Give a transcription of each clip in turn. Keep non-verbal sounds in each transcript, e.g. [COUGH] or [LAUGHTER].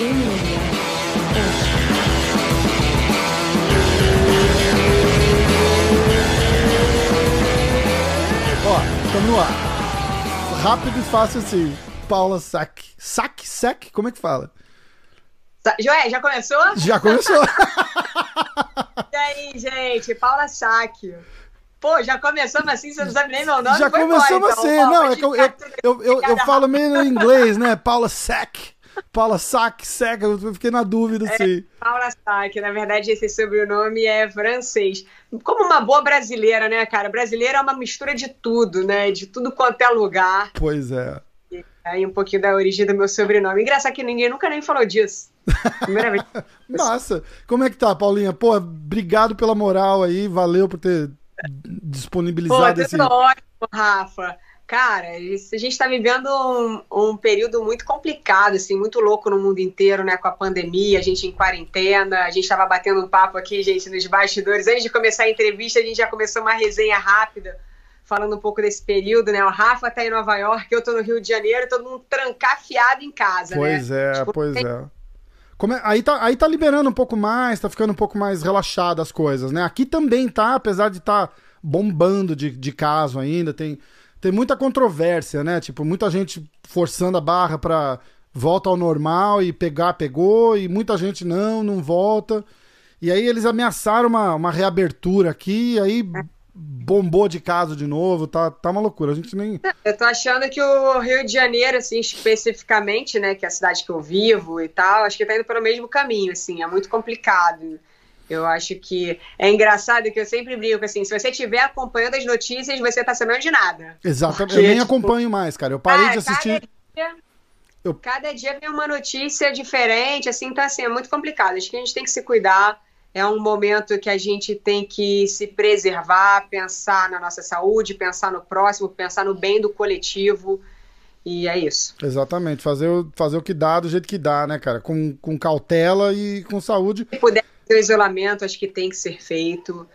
Ó, estamos no ar. Rápido e fácil assim. Paula Sack. Sack? Sack? Como é que fala? Joé, já começou? Já começou. [LAUGHS] e aí, gente? Paula Sack. Pô, já começamos assim, você não sabe nem meu nome? Já começamos então, assim. Paulo, Não, é que eu, eu, eu, eu, falo meio em inglês, né? Paula Sack. Paula Sack, Sack. Eu fiquei na dúvida, assim. Paula Sack, na verdade esse sobrenome é francês. Como uma boa brasileira, né, cara? Brasileira é uma mistura de tudo, né? De tudo quanto é lugar. Pois é. Aí um pouquinho da origem do meu sobrenome. Engraçado que ninguém nunca nem falou disso. Primeira vez. [LAUGHS] Massa. Como é que tá, Paulinha? Pô, obrigado pela moral aí. Valeu por ter Pô, disponibilizado esse. tudo ótimo, Rafa. Cara, isso- a gente está vivendo um, um período muito complicado, assim, muito louco no mundo inteiro, né? Com a pandemia, a gente em quarentena, a gente estava batendo um papo aqui, gente, nos bastidores. Antes de começar a entrevista, a gente já começou uma resenha rápida, falando um pouco desse período, né? O Rafa tá em Nova York, eu tô no Rio de Janeiro, todo mundo trancafiado em casa, Pois né? é, Tipo, pois tem- é. Como é- aí, tá, aí tá liberando um pouco mais, tá ficando um pouco mais relaxado as coisas, né? Aqui também tá, apesar de estar tá bombando de, de caso ainda, tem, tem muita controvérsia, né? Tipo, muita gente forçando a barra pra volta ao normal e pegar, pegou, e muita gente não, não volta. E aí eles ameaçaram uma, uma reabertura aqui, e aí bombou de caso de novo, tá, tá uma loucura. A gente nem. Eu tô achando que o Rio de Janeiro, assim, especificamente, né, que é a cidade que eu vivo e tal, acho que tá indo pelo mesmo caminho, assim, é muito complicado. Eu acho que é engraçado que eu sempre brinco, assim, se você estiver acompanhando as notícias, você tá sabendo de nada. Exatamente. Porque, eu nem tipo, acompanho mais, cara. Eu parei Cara, de assistir. Cada dia, Eu- cada dia vem uma notícia diferente, assim, então, assim, é muito complicado. Acho que a gente tem que se cuidar. É um momento que a gente tem que se preservar, pensar na nossa saúde, pensar no próximo, pensar no bem do coletivo. E é isso. Exatamente, fazer o, fazer o que dá do jeito que dá, né, cara? Com, com cautela e com saúde. Se puder o isolamento, acho que tem que ser feito.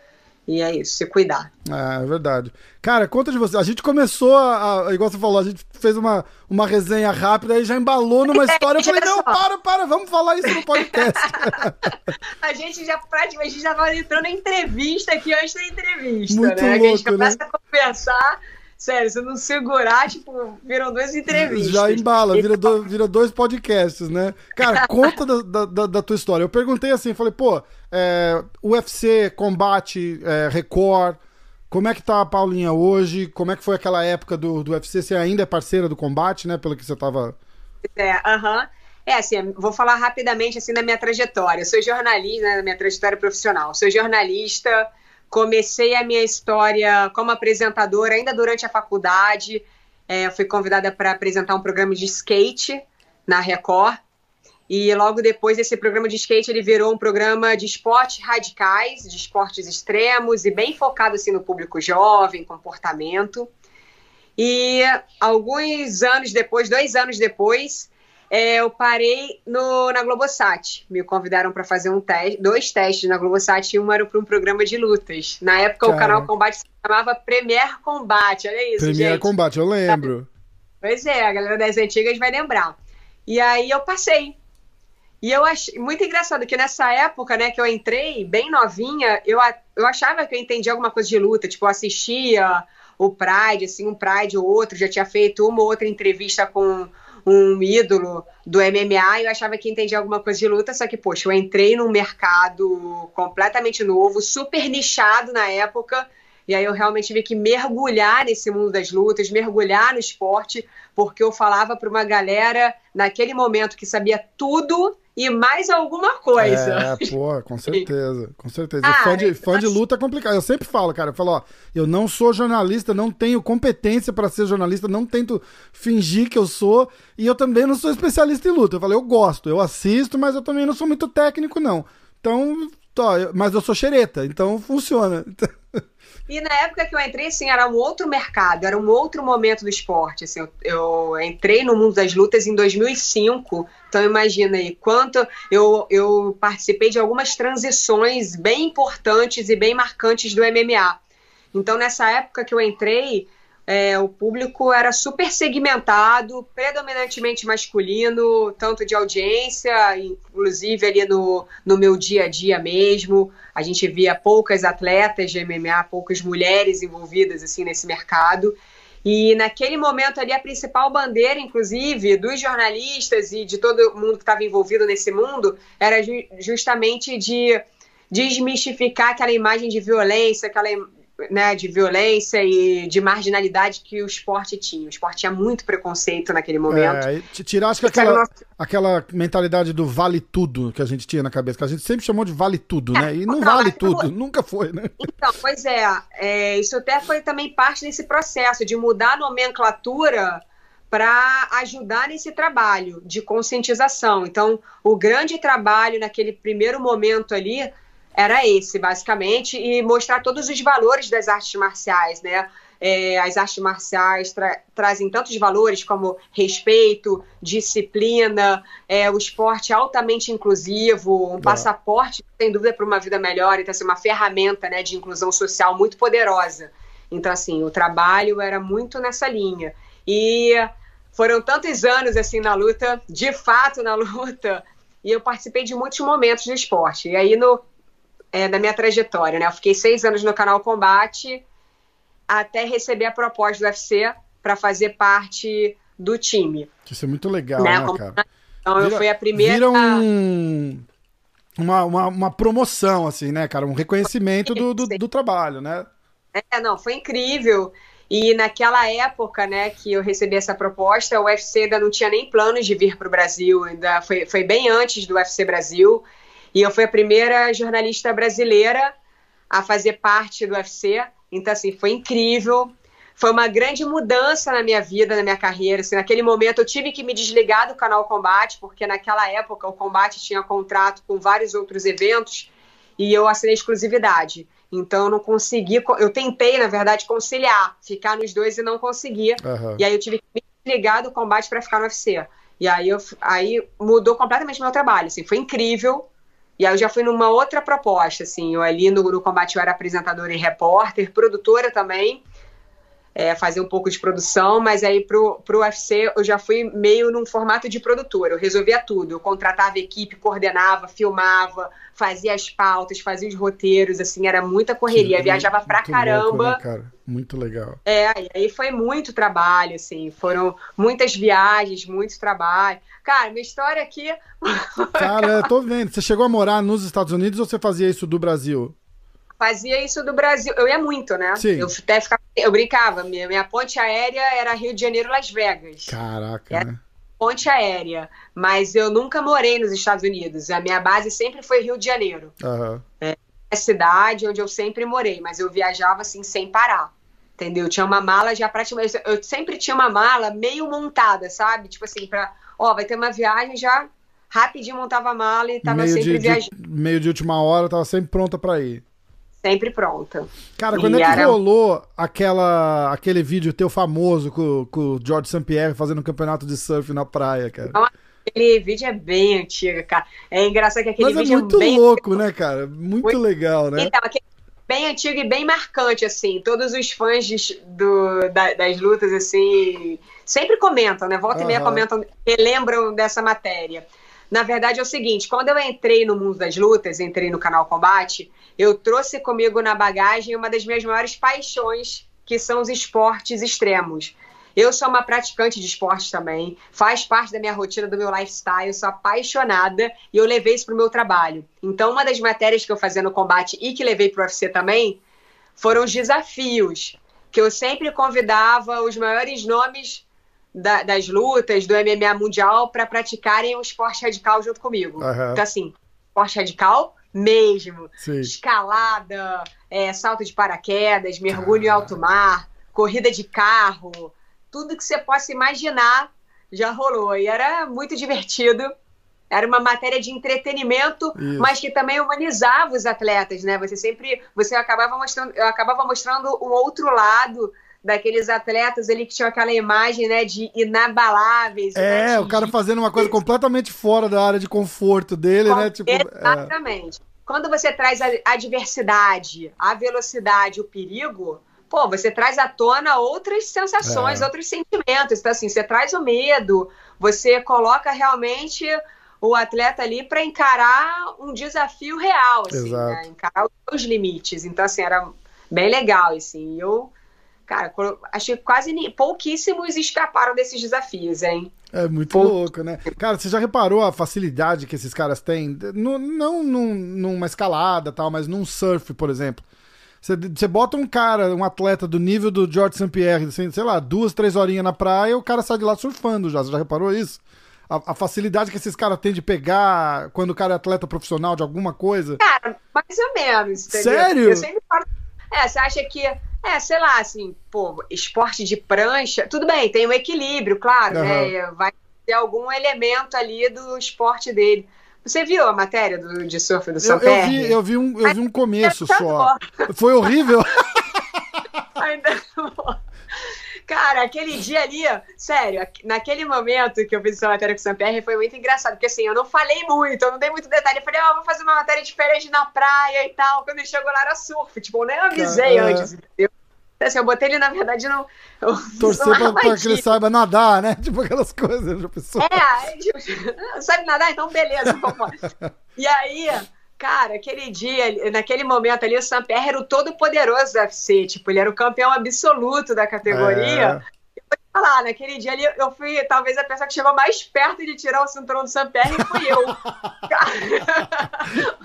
E é isso, se cuidar. É, é verdade. Cara, conta de você. A gente começou a, a- Igual você falou, a gente fez uma, uma resenha rápida e já embalou numa [LAUGHS] história. Eu falei, não, só. para, para, vamos falar isso no podcast. [LAUGHS] A gente já praticamente já vai entrando em entrevista aqui antes da entrevista, Muito né? que a gente louco, né? começa a conversar. Sério, se não segurar, tipo, viram duas entrevistas. Já embala, vira, do- vira dois podcasts, né? Cara, [LAUGHS] conta da, da- da, tua história. Eu perguntei assim, falei, pô, é, UFC, combate, é, Record, como é que tá a Paulinha hoje? Como é que foi aquela época do, do UFC? Você ainda é parceira do combate, né? Pelo que você tava. É, aham. É, assim, vou falar rapidamente, assim, da minha trajetória. Eu sou jornalista, né, da minha trajetória profissional. Sou jornalista, comecei a minha história como apresentadora ainda durante a faculdade. É, fui convidada para apresentar um programa de skate na Record. E logo depois esse programa de skate ele virou um programa de esportes radicais, de esportes extremos e bem focado assim no público jovem, comportamento. E alguns anos depois, dois anos depois, é, eu parei no, na Globosat. Me convidaram para fazer um teste, dois testes na Globosat e um era para um programa de lutas. Na época, Cara. o canal Combate se chamava Premier Combate. Olha isso, Premier gente. Combate, eu lembro. Pois é, a galera das antigas vai lembrar. E aí eu passei. E eu achei muito engraçado que nessa época, né, que eu entrei bem novinha, eu, a- eu achava que eu entendia alguma coisa de luta, tipo, eu assistia o Pride, assim, um Pride ou outro, já tinha feito uma ou outra entrevista com um ídolo do MMA e eu achava que entendia alguma coisa de luta, só que, poxa, eu entrei num mercado completamente novo, super nichado na época, e aí eu realmente tive que mergulhar nesse mundo das lutas, mergulhar no esporte, porque eu falava para uma galera naquele momento que sabia tudo e mais alguma coisa. É, pô, com [LAUGHS] certeza, com certeza. Ah, fã, de, fã de luta é complicado. Eu sempre falo, cara, eu falo, ó, eu não sou jornalista, não tenho competência pra ser jornalista, não tento fingir que eu sou, e eu também não sou especialista em luta. Eu falei, eu gosto, eu assisto, mas eu também não sou muito técnico, não. Então, tô, mas eu sou xereta, então funciona. [LAUGHS] E na época que eu entrei, assim, era um outro mercado, era um outro momento do esporte. Assim, eu, eu entrei no mundo das lutas em 2005, então imagina aí quanto eu, eu participei de algumas transições bem importantes e bem marcantes do MMA. Então, nessa época que eu entrei, é, o público era super segmentado, predominantemente masculino, tanto de audiência, inclusive ali no, no meu dia a dia mesmo. A gente via poucas atletas de MMA, poucas mulheres envolvidas assim nesse mercado. E naquele momento ali, a principal bandeira, inclusive, dos jornalistas e de todo mundo que estava envolvido nesse mundo, era ju justamente de desmistificar aquela imagem de violência, aquela né, de violência e de marginalidade que o esporte tinha. O esporte tinha muito preconceito naquele momento. É, tirar acho que aquela, nosso... aquela mentalidade do vale tudo que a gente tinha na cabeça, que a gente sempre chamou de vale tudo, é, né? E não, não vale tudo, [LAUGHS] nunca foi, né? Então, pois é, é, isso até foi também parte desse processo de mudar a nomenclatura para ajudar nesse trabalho de conscientização. Então, o grande trabalho naquele primeiro momento ali era esse, basicamente, e mostrar todos os valores das artes marciais, né? É, as artes marciais tra trazem tantos valores como respeito, disciplina, é, o esporte altamente inclusivo, um é. passaporte, sem dúvida, para uma vida melhor, então, assim, uma ferramenta né, de inclusão social muito poderosa. Então, assim, o trabalho era muito nessa linha. E foram tantos anos, assim, na luta, de fato, na [LAUGHS] luta, e eu participei de muitos momentos do esporte. E aí, no é, da minha trajetória, né? Eu fiquei seis anos no canal Combate até receber a proposta do UFC para fazer parte do time. Isso é muito legal, né, né cara? Então vira, eu fui a primeira. Vira um, uma, uma, uma, promoção, assim, né, cara? Um reconhecimento do, do, do, trabalho, né? É, não, foi incrível. E naquela época, né, que eu recebi essa proposta, o UFC ainda não tinha nem planos de vir para o Brasil, ainda foi, foi bem antes do UFC Brasil. E eu fui a primeira jornalista brasileira a fazer parte do UFC. Então, assim, foi incrível. Foi uma grande mudança na minha vida, na minha carreira. Assim, naquele momento, eu tive que me desligar do canal Combate, porque naquela época o Combate tinha contrato com vários outros eventos e eu assinei exclusividade. Então, eu não consegui. Eu tentei, na verdade, conciliar, ficar nos dois e não consegui. Uhum. E aí, eu tive que me desligar do combate para ficar no UFC. E aí, eu, aí mudou completamente meu trabalho. Assim, foi incrível e aí eu já fui numa outra proposta, assim, eu ali no, no Combate eu era apresentadora e repórter, produtora também, é, fazer um pouco de produção, mas aí pro, pro UFC eu já fui meio num formato de produtora, eu resolvia tudo, eu contratava equipe, coordenava, filmava, fazia as pautas, fazia os roteiros, assim, era muita correria, viajava pra caramba. Louco, né, cara? Muito legal. É, aí foi muito trabalho, assim, foram muitas viagens, muito trabalho. Cara, minha história aqui. Cara, eu tô vendo. Você chegou a morar nos Estados Unidos ou você fazia isso do Brasil? Fazia isso do Brasil. Eu ia muito, né? Sim. Eu até ficava, eu brincava, minha, minha ponte aérea era Rio de Janeiro, Las Vegas. Caraca, era né? Ponte aérea, mas eu nunca morei nos Estados Unidos. A minha base sempre foi Rio de Janeiro. Uhum. É a cidade onde eu sempre morei, mas eu viajava assim sem parar. Entendeu? Tinha uma mala já praticamente. Eu sempre tinha uma mala meio montada, sabe? Tipo assim, pra. Ó, vai ter uma viagem já rapidinho montava a mala e tava meio sempre de, viajando. De, meio de última hora, tava sempre pronta para ir sempre pronta. Cara, quando e é que era... rolou aquela, aquele vídeo teu famoso com, com o George St. Pierre fazendo um campeonato de surf na praia, cara? Aquele vídeo é bem antigo, cara. É engraçado que aquele Mas é vídeo é muito bem... louco, né, cara? Muito, muito... legal, né? Então, aquele bem antigo e bem marcante, assim. Todos os fãs de, do, da, das lutas, assim, sempre comentam, né? Volta uhum. e meia comentam, relembram dessa matéria. Na verdade é o seguinte, quando eu entrei no mundo das lutas, entrei no canal Combate, eu trouxe comigo na bagagem uma das minhas maiores paixões, que são os esportes extremos. Eu sou uma praticante de esporte também, faz parte da minha rotina, do meu lifestyle, sou apaixonada e eu levei isso para o meu trabalho. Então, uma das matérias que eu fazia no combate e que levei para o UFC também foram os desafios, que eu sempre convidava os maiores nomes da, das lutas, do MMA mundial, para praticarem o esporte radical junto comigo. Uhum. Então, assim, esporte radical mesmo. Sim. Escalada, é, salto de paraquedas, mergulho ah. em alto mar, corrida de carro, tudo que você possa imaginar já rolou. E era muito divertido. Era uma matéria de entretenimento, Isso. mas que também humanizava os atletas, né? Você sempre, você acabava mostrando, eu acabava mostrando um outro lado daqueles atletas ali que tinham aquela imagem, né, de inabaláveis. É, o cara fazendo uma coisa completamente fora da área de conforto dele, Com... né? Tipo, é. Exatamente. É. Quando você traz a, a diversidade, a velocidade, o perigo, pô, você traz à tona outras sensações, é. outros sentimentos. Então, assim, você traz o medo, você coloca realmente o atleta ali para encarar um desafio real, assim, né? encarar os limites. Então, assim, era bem legal, assim. Eu, cara, acho que quase pouquíssimos escaparam desses desafios, hein? É muito Pou... louco, né? Cara, você já reparou a facilidade que esses caras têm? No, não num, numa escalada tal, mas num surf, por exemplo. Você, você bota um cara, um atleta do nível do George St. Pierre, assim, sei lá, duas, três horinhas na praia, o cara sai de lá surfando já. Você já reparou isso? A, a, facilidade que esses caras têm de pegar quando o cara é atleta profissional de alguma coisa? Cara, mais ou menos, entendeu? Sério? Eu sempre falo. É, você acha que. É, sei lá, assim, pô, esporte de prancha, tudo bem, tem um equilíbrio, claro, uhum. né? Vai ter algum elemento ali do esporte dele. Você viu a matéria do, de surf do São eu, eu vi, eu vi um, eu vi um começo só. Foi horrível. [LAUGHS] [LAUGHS] Ainda. Cara, aquele dia ali, sério, naquele momento que eu fiz essa matéria com o Sampierre foi muito engraçado, porque assim, eu não falei muito, eu não dei muito detalhe. Eu falei, ó, oh, vou fazer uma matéria diferente na praia e tal. Quando ele chegou lá era surf, tipo, eu nem avisei antes, entendeu? Assim, eu botei ele, na verdade, não. Torcer pra, pra, que ele saiba nadar, né? [LAUGHS] Tipo aquelas coisas, já pensou? É, tipo, sabe nadar? Então beleza, vamos [LAUGHS] E aí, Cara, aquele dia, naquele momento ali, o Samper era o todo-poderoso do UFC. Tipo, ele era o campeão absoluto da categoria. É. E falar, naquele dia ali, eu fui talvez a pessoa que chegou mais perto de tirar o cinturão do Samper e fui eu.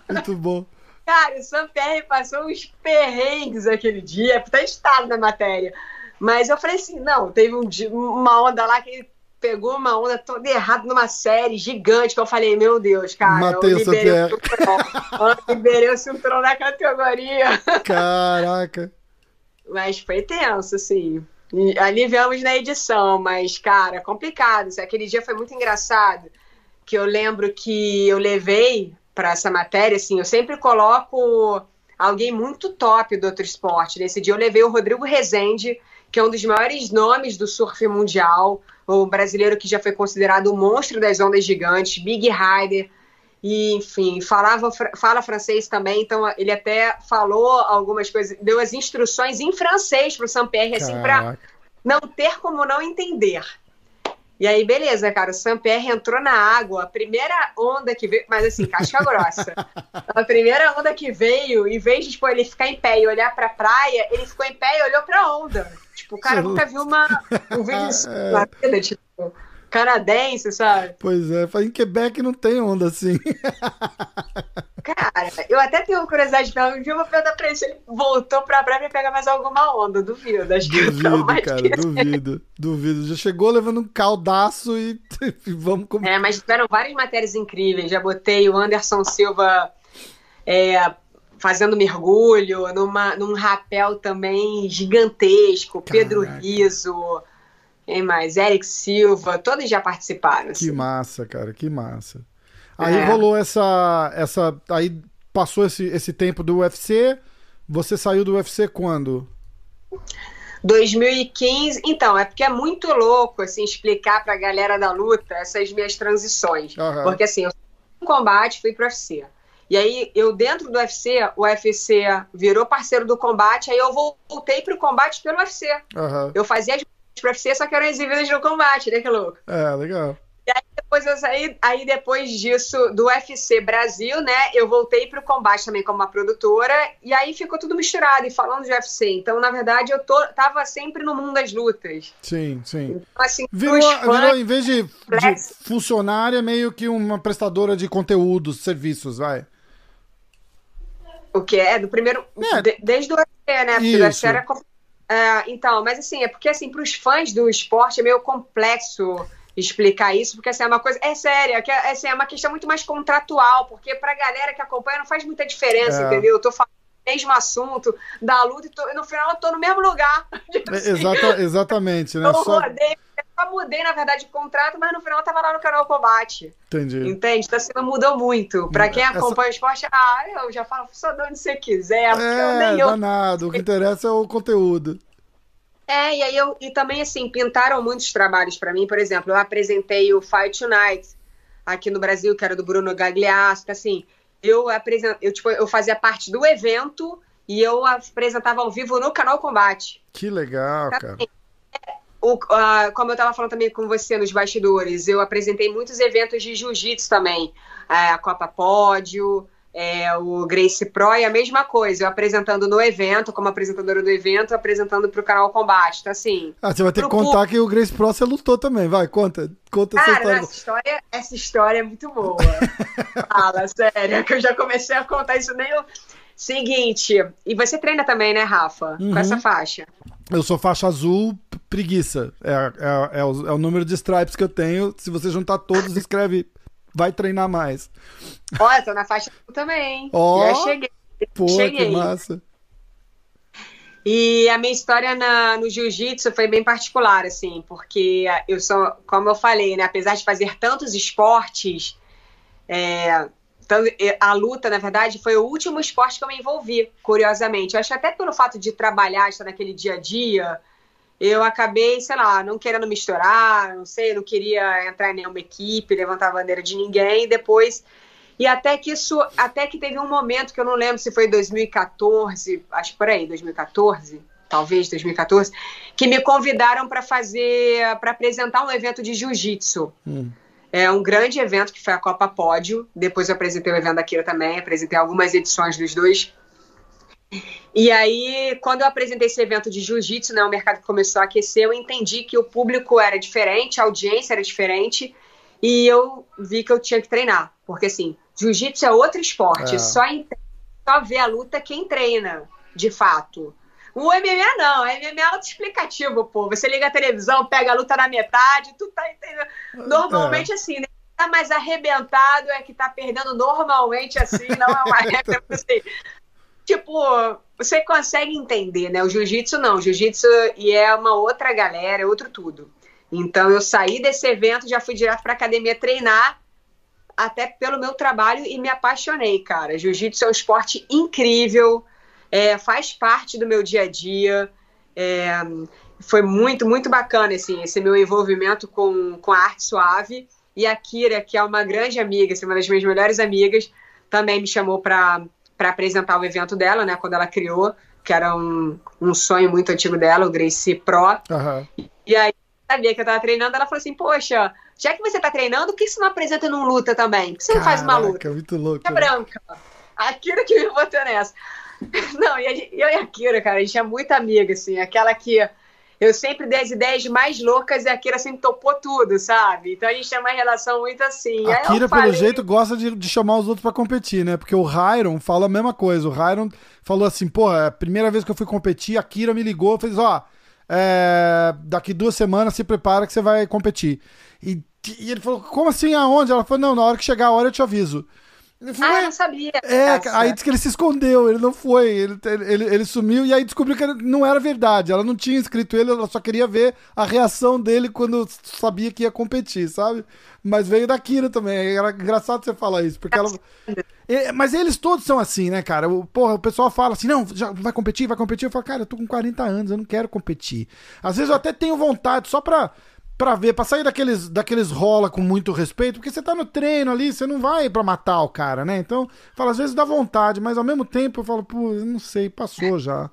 [LAUGHS] Muito bom. Cara, o Samper passou uns perrengues aquele dia, tá estado na matéria. Mas eu falei assim, não, teve um uma onda lá que ele pegou uma onda toda errada numa série gigante que eu falei, meu Deus, cara. Matei eu liberei o cinturão. eu liberei o cinturão da categoria. Caraca. Mas foi tenso, assim. Ali vemos na edição, mas, cara, complicado. Aquele dia foi muito engraçado. Que eu lembro que eu levei para essa matéria, assim, eu sempre coloco alguém muito top do outro esporte. Nesse dia eu levei o Rodrigo Rezende, que é um dos maiores nomes do surf mundial, o brasileiro que já foi considerado o monstro das ondas gigantes, Big Rider, e enfim, falava fala francês também, então ele até falou algumas coisas, deu as instruções em francês para o Sampierre, assim, para não ter como não entender. E aí, beleza, cara, o Sampierre entrou na água, a primeira onda que veio, mas assim, casca [LAUGHS] grossa. A primeira onda que veio, em vez de tipo, ele ficar em pé e olhar pra praia, ele ficou em pé e olhou pra onda. Tipo, o cara nunca viu uma, um vídeo [LAUGHS] é. na vida, tipo, canadense, sabe? Pois é, em Quebec não tem onda assim. [LAUGHS] Cara, eu até tenho curiosidade de perguntar, um dia eu vou perguntar pra ele se ele voltou pra praia pra pegar mais alguma onda, duvido. Acho que duvido, cara, duvido, duvido. Já chegou levando um caldaço e, e [LAUGHS] vamos... É, mas tiveram várias matérias incríveis, já botei o Anderson Silva... É, fazendo mergulho, numa, num rapel também gigantesco, Caraca. Pedro Riso, quem mais? Eric Silva, todos já participaram. Que assim. massa, cara, que massa. Aí é. rolou essa, essa. Aí passou esse, esse tempo do UFC. Você saiu do UFC quando? 2015. Então, é porque é muito louco assim explicar pra galera da luta essas minhas transições. Uhum. Porque assim, eu fui combate, fui pro UFC. E aí, eu dentro do UFC, o UFC virou parceiro do combate, aí eu voltei pro combate pelo UFC. Uhum. Eu fazia as pro UFC, só que eram exibidas no combate, né, que louco? É, legal. E aí depois eu saí, aí depois disso, do UFC Brasil, né, eu voltei pro combate também como uma produtora, e aí ficou tudo misturado, e falando de UFC. Então, na verdade, eu tô, tava sempre no mundo das lutas. Sim, sim. Então, assim, virou, fãs, virou, em vez de, de funcionária, meio que uma prestadora de conteúdos, serviços, vai. O que é? Do primeiro. É. De, desde o UFC, né? Porque o UFC era. É, então, mas assim, é porque assim, para os fãs do esporte é meio complexo explicar isso, porque assim, é uma coisa. É séria, é, é, assim, é uma questão muito mais contratual, porque pra galera que acompanha não faz muita diferença, é. entendeu? Eu tô falando do mesmo assunto da luta e, tô, no final eu tô no mesmo lugar. Tipo assim. Exata, exatamente, né? [LAUGHS] Eu Só... rodei só mudei, na verdade, de contrato, mas no final eu tava lá no canal Combate. Entendi. Entende? Então assim, não mudou muito. Pra quem acompanha Essa... o esporte, ah, eu já falo só de onde você quiser. É, eu nem eu... danado. O que interessa é o conteúdo. É, e aí eu e também assim, pintaram muitos trabalhos para mim. Por exemplo, eu apresentei o Fight Tonight aqui no Brasil, que era do Bruno Gagliasso, assim, eu apresent... eu tipo, eu fazia parte do evento e eu apresentava ao vivo no canal Combate. Que legal, então, cara. O, uh, como eu estava falando também com você nos bastidores, eu apresentei muitos eventos de jiu-jitsu também. Uh, a Copa Pódio, é, o Grace Pro e a mesma coisa, eu apresentando no evento, como apresentadora do evento, apresentando para o canal Combate. Então, assim. Ah, você vai ter que contar que o Grace Pro você lutou também, vai, conta. Conta Cara, essa história. Essa história, essa história é muito boa. [LAUGHS] Fala, sério, que eu já comecei a contar isso nem. Eu... Seguinte, e você treina também, né, Rafa? Uhum. Com essa faixa. Eu sou faixa azul, preguiça. É, é, é, o, é o número de stripes que eu tenho. Se você juntar todos, escreve vai treinar mais. Olha, tô na faixa também. Ó, Já cheguei. Pô, cheguei. que massa. E a minha história na, no jiu-jitsu foi bem particular, assim, porque eu sou, como eu falei, né, apesar de fazer tantos esportes, é, a luta, na verdade, foi o último esporte que eu me envolvi, curiosamente. Eu acho que até pelo fato de trabalhar, estar naquele dia a dia, eu acabei, sei lá, não querendo misturar, não sei, não queria entrar em nenhuma equipe, levantar a bandeira de ninguém, e depois e até que isso, até que teve um momento que eu não lembro se foi 2014, acho por aí, 2014, talvez 2014, que me convidaram para fazer, para apresentar um evento de jiu-jitsu. Hum. É um grande evento que foi a Copa Pódio. Depois eu apresentei o evento da Kira também, apresentei algumas edições dos dois. E aí, quando eu apresentei esse evento de jiu-jitsu, né, o mercado começou a aquecer, eu entendi que o público era diferente, a audiência era diferente, e eu vi que eu tinha que treinar. Porque, assim, jiu-jitsu é outro esporte, é. Só, só vê a luta quem treina, de fato. O MMA não, o MMA é auto-explicativo, pô. Você liga a televisão, pega a luta na metade, tu tá entendendo. Normalmente, é. assim, né? Tá mais arrebentado é que tá perdendo normalmente assim, não é uma [LAUGHS] regra assim tipo, você consegue entender, né? O jiu-jitsu não, o jiu-jitsu e é uma outra galera, é outro tudo. Então eu saí desse evento, já fui direto para academia treinar, até pelo meu trabalho e me apaixonei, cara. Jiu-jitsu é um esporte incrível, é, faz parte do meu dia a dia. É, foi muito, muito bacana assim, esse meu envolvimento com, com a arte suave. E a Kira, que é uma grande amiga, assim, uma das minhas melhores amigas, também me chamou para apresentar o evento dela, né? Quando ela criou, que era um, um sonho muito antigo dela, o Gracie Pro. Uhum. E aí, sabia que eu tava treinando, ela falou assim, poxa, já que você tá treinando, por que você não apresenta num luta também? Por que você Caraca, não faz uma luta? É muito louco. É branca. A Kira que me botou nessa. [LAUGHS] Não, e a, eu e a Kira, cara, a gente é muito amiga, assim, aquela que eu sempre dei as ideias mais loucas e a Kira sempre topou tudo, sabe? Então a gente tem uma relação muito assim. A Kira, falei... pelo jeito, gosta de, de, chamar os outros para competir, né? Porque o Hyron fala a mesma coisa. O Hyron falou assim, pô, é a primeira vez que eu fui competir, a Kira me ligou e fez, ó, é, daqui duas semanas se prepara que você vai competir. E, e ele falou, como assim, aonde? Ela falou, não, na hora que chegar a hora eu te aviso. Ele foi, ah, eu não sabia. É, aí disse que ele se escondeu, ele não foi, ele, ele, ele sumiu e aí descobriu que não era verdade. Ela não tinha escrito ele, ela só queria ver a reação dele quando sabia que ia competir, sabe? Mas veio da Kira também. Era engraçado você falar isso, porque ela. Mas eles todos são assim, né, cara? O, porra, o pessoal fala assim: não, já vai competir, vai competir. Eu falo, cara, eu tô com 40 anos, eu não quero competir. Às vezes eu até tenho vontade, só pra pra ver, pra sair daqueles, daqueles rola com muito respeito, porque você tá no treino ali, você não vai pra matar o cara, né? Então, fala, às vezes dá vontade, mas ao mesmo tempo eu falo, pô, não sei, passou já.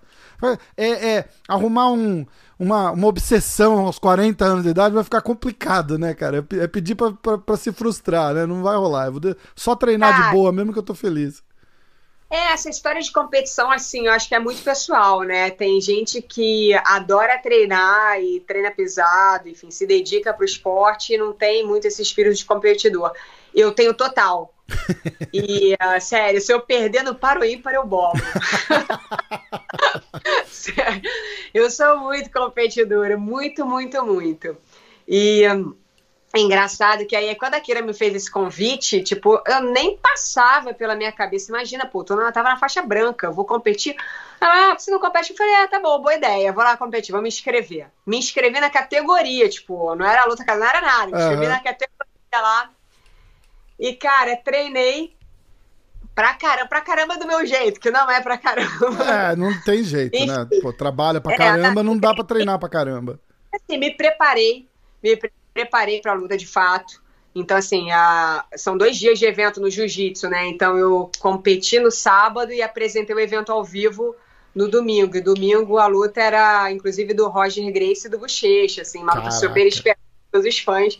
É, é arrumar um, uma, uma obsessão aos 40 anos de idade vai ficar complicado, né, cara? É, é pedir pra, pra, pra, se frustrar, né? Não vai rolar. Eu vou só treinar ah, de boa, mesmo que eu tô feliz. É, essa história de competição, assim, eu acho que é muito pessoal, né? Tem gente que adora treinar e treina pesado, enfim, se dedica pro esporte e não tem muito esse espírito de competidor. Eu tenho total. [LAUGHS] E, uh, sério, se eu perder no paro ímpar, eu bolo. [LAUGHS] [LAUGHS] eu sou muito competidora, muito, muito, muito. E. Um, é engraçado que aí, quando a Kira me fez esse convite, tipo, eu nem passava pela minha cabeça. Imagina, pô, tô na, tava na faixa branca, vou competir. Ah, você não compete? Eu falei, ah, tá bom, boa ideia, vou lá competir, vou me inscrever. Me inscrevi na categoria, tipo, não era luta, não era nada, me inscrevi uhum. na categoria lá. E, cara, treinei pra caramba, pra caramba do meu jeito, que não é pra caramba. É, não tem jeito, né? Pô, trabalha pra é, caramba, é, não dá pra treinar pra caramba. Assim, me preparei, me preparei preparei para a luta de fato. Então, assim, a... são dois dias de evento no jiu-jitsu, né? Então, eu competi no sábado e apresentei o evento ao vivo no domingo. E domingo a luta era, inclusive, do Roger Grace e do Bochecha, assim, uma luta super esperada todos os fãs.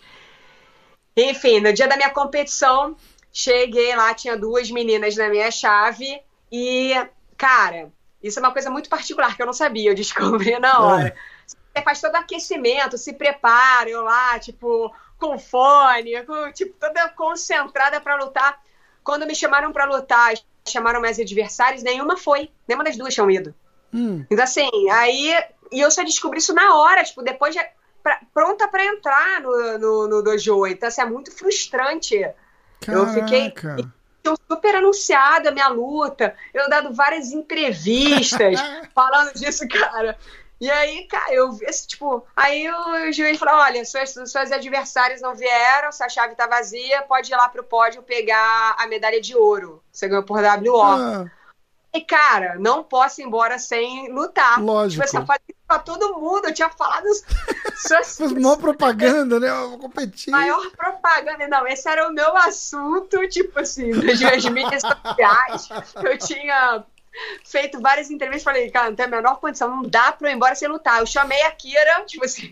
Enfim, no dia da minha competição, cheguei lá, tinha duas meninas na minha chave e, cara, isso é uma coisa muito particular que eu não sabia, eu descobri na hora. É. Faz todo aquecimento, se prepara, eu lá, tipo, com fone, com, tipo, toda concentrada para lutar. Quando me chamaram para lutar, chamaram minhas adversários, nenhuma foi. Nenhuma das duas tinham ido. Hum. Então, assim, aí. E eu só descobri isso na hora, tipo, depois de. Pra, pronta para entrar no, no, no, dojo. Então, assim, é muito frustrante. Caraca. Eu fiquei. Super anunciada a minha luta, eu dado várias [LAUGHS] entrevistas falando disso, cara. E aí, cara, eu vi, tipo, aí o juiz falou: olha, suas, suas adversárias não vieram, se a chave tá vazia, pode ir lá pro pódio pegar a medalha de ouro. Você ganhou por WO. Ah. E, cara, não posso ir embora sem lutar. Lógico. Tipo, assim, eu falei pra todo mundo, eu tinha falado. [LAUGHS] Fez maior propaganda, né? Eu vou competir. Maior propaganda. Não, esse era o meu assunto, tipo assim, das minhas mídias sociais. Eu tinha feito várias entrevistas, falei, cara, não tem a menor condição, não dá pra eu ir embora sem lutar. Eu chamei a Kira, [LAUGHS] tipo assim,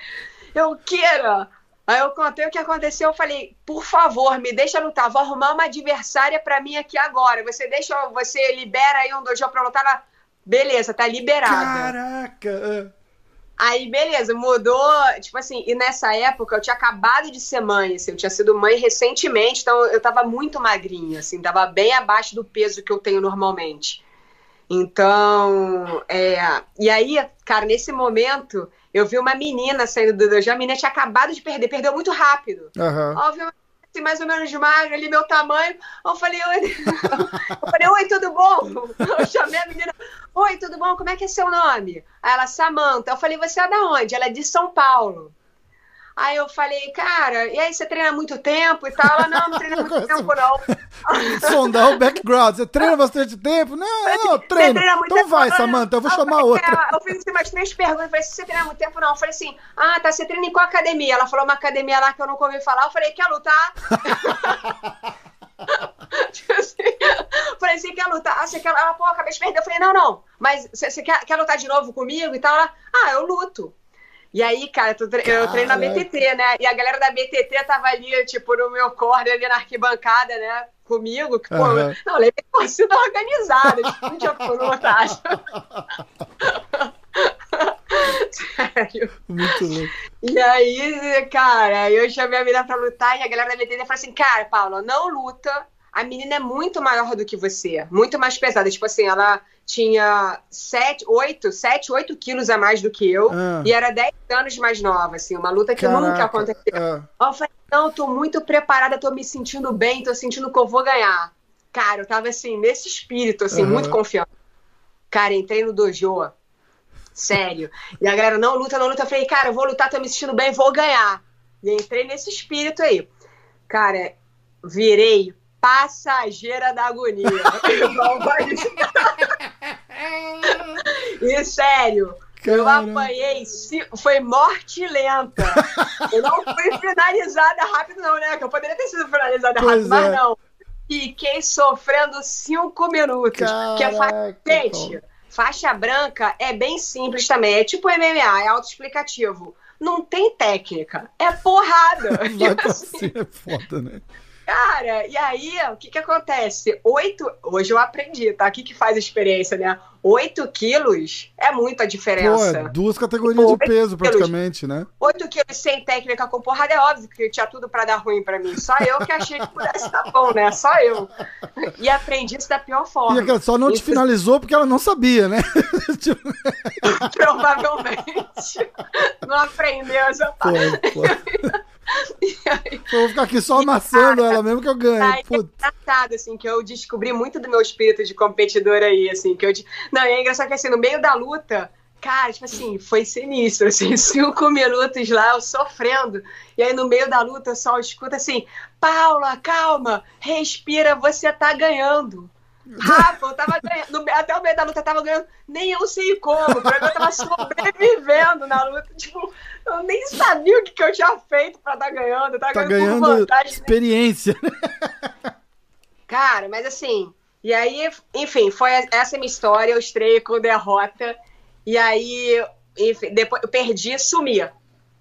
[LAUGHS] eu, Kira. Aí eu contei o que aconteceu, eu falei, por favor, me deixa lutar, vou arrumar uma adversária para mim aqui agora. Você deixa, você libera aí um dojo pra lutar na... Beleza, tá liberada. Caraca! Aí, beleza, mudou. Tipo assim, e nessa época eu tinha acabado de ser mãe, assim, eu tinha sido mãe recentemente, então eu tava muito magrinha, assim, tava bem abaixo do peso que eu tenho normalmente. Então, é, e aí, cara, nesse momento, eu vi uma menina saindo do dojo, a menina tinha acabado de perder, perdeu muito rápido. Uhum. Obviamente, assim, mais ou menos magra, ali, meu tamanho. Eu falei, oi, [LAUGHS] eu falei, oi, tudo bom? Eu chamei a menina, oi, tudo bom? Como é que é seu nome? Aí ela, Samanta. Eu falei, você é da onde? Ela é de São Paulo. Aí eu falei, cara, e aí você treina muito tempo e tal? Ela, não, não treina muito [LAUGHS] tempo, não. Sondar o background. Você treina bastante tempo? Não, não, treino. Então tempo, vai, Samanta, eu vou eu chamar falei, outra. Eu fiz assim, umas três perguntas, eu falei, você treina muito tempo? Não. Eu falei assim, ah, tá, você treina em qual academia? Ela falou uma academia lá que eu nunca ouvi falar. Eu falei, quer lutar? [LAUGHS] tipo assim, falei assim, quer lutar? Ah, você quer... Ela, pô, acabei de perder. Eu falei, não, não, mas você, você quer, quer lutar de novo comigo e tal? Ela, ah, eu luto. E aí, cara, eu treino na BTT, né? E a galera da BTT tava ali, tipo, no meu corner, ali na arquibancada, né? Comigo, que, pô, uhum. não, levei [LAUGHS] torcida organizada, tipo, um dia por vantagem. Sério. Muito louco. E aí, cara, eu chamei a menina pra lutar e a galera da BTT falou assim, cara, Paula, não luta, a menina é muito maior do que você, muito mais pesada. Tipo assim, ela tinha 7, 8, 7, 8 quilos a mais do que eu ah. e era 10 anos mais nova, assim, uma luta que Caraca. nunca aconteceu. Ah. Eu falei, não, tô muito preparada, tô me sentindo bem, tô sentindo que eu vou ganhar. Cara, eu tava assim, nesse espírito, assim, uhum. muito confiante. Cara, entrei no dojo, sério. E a galera, não luta, não luta. Eu falei, cara, eu vou lutar, tô me sentindo bem, vou ganhar. E entrei nesse espírito aí. Cara, virei passageira da agonia. [LAUGHS] e sério, Caramba. eu apanhei, foi morte lenta. Eu não fui finalizada rápido, não, né? Que eu poderia ter sido finalizada pois rápido, é. mas não. Fiquei sofrendo cinco minutos. Caraca, que é. Gente, faixa branca é bem simples também. É tipo MMA, é autoexplicativo. Não tem técnica, é porrada. [LAUGHS] Vai assim, é foda, né? Cara, e aí, o que que acontece? Oito. Hoje eu aprendi, tá? O que que faz a experiência, né? Oito quilos é muita diferença. Pô, é duas categorias tipo, de peso, praticamente, quilos, né? Oito quilos sem técnica com porrada é óbvio que tinha tudo pra dar ruim pra mim. Só eu que achei que pudesse dar bom, né? Só eu. E aprendi isso da pior forma. E só não te finalizou porque ela não sabia, né? [LAUGHS] Tipo, [LAUGHS] Provavelmente. Não aprendeu essa parte. Pô, pô. Aí, eu vou ficar aqui só amassando cara, ela mesmo que eu ganhe. Aí, é engraçado, assim, que eu descobri muito do meu espírito de competidor aí, assim, que eu... Não, e é engraçado que, assim, no meio da luta, cara, tipo assim, foi sinistro, assim, [LAUGHS] cinco minutos lá, eu sofrendo, e aí no meio da luta eu só escuto assim, Paula, calma, respira, você tá ganhando. Rafa, eu tava ganhando, até o meio da luta eu tava ganhando, nem eu sei como, pra eu tava sobrevivendo na luta, tipo, eu nem sabia o que, que eu tinha feito pra estar tá ganhando, eu tava tá ganhando, ganhando vantagem, né? experiência. Cara, mas assim, E aí, enfim, foi essa é minha história. Eu estreiei com derrota. E aí, enfim, depois eu perdi, sumia.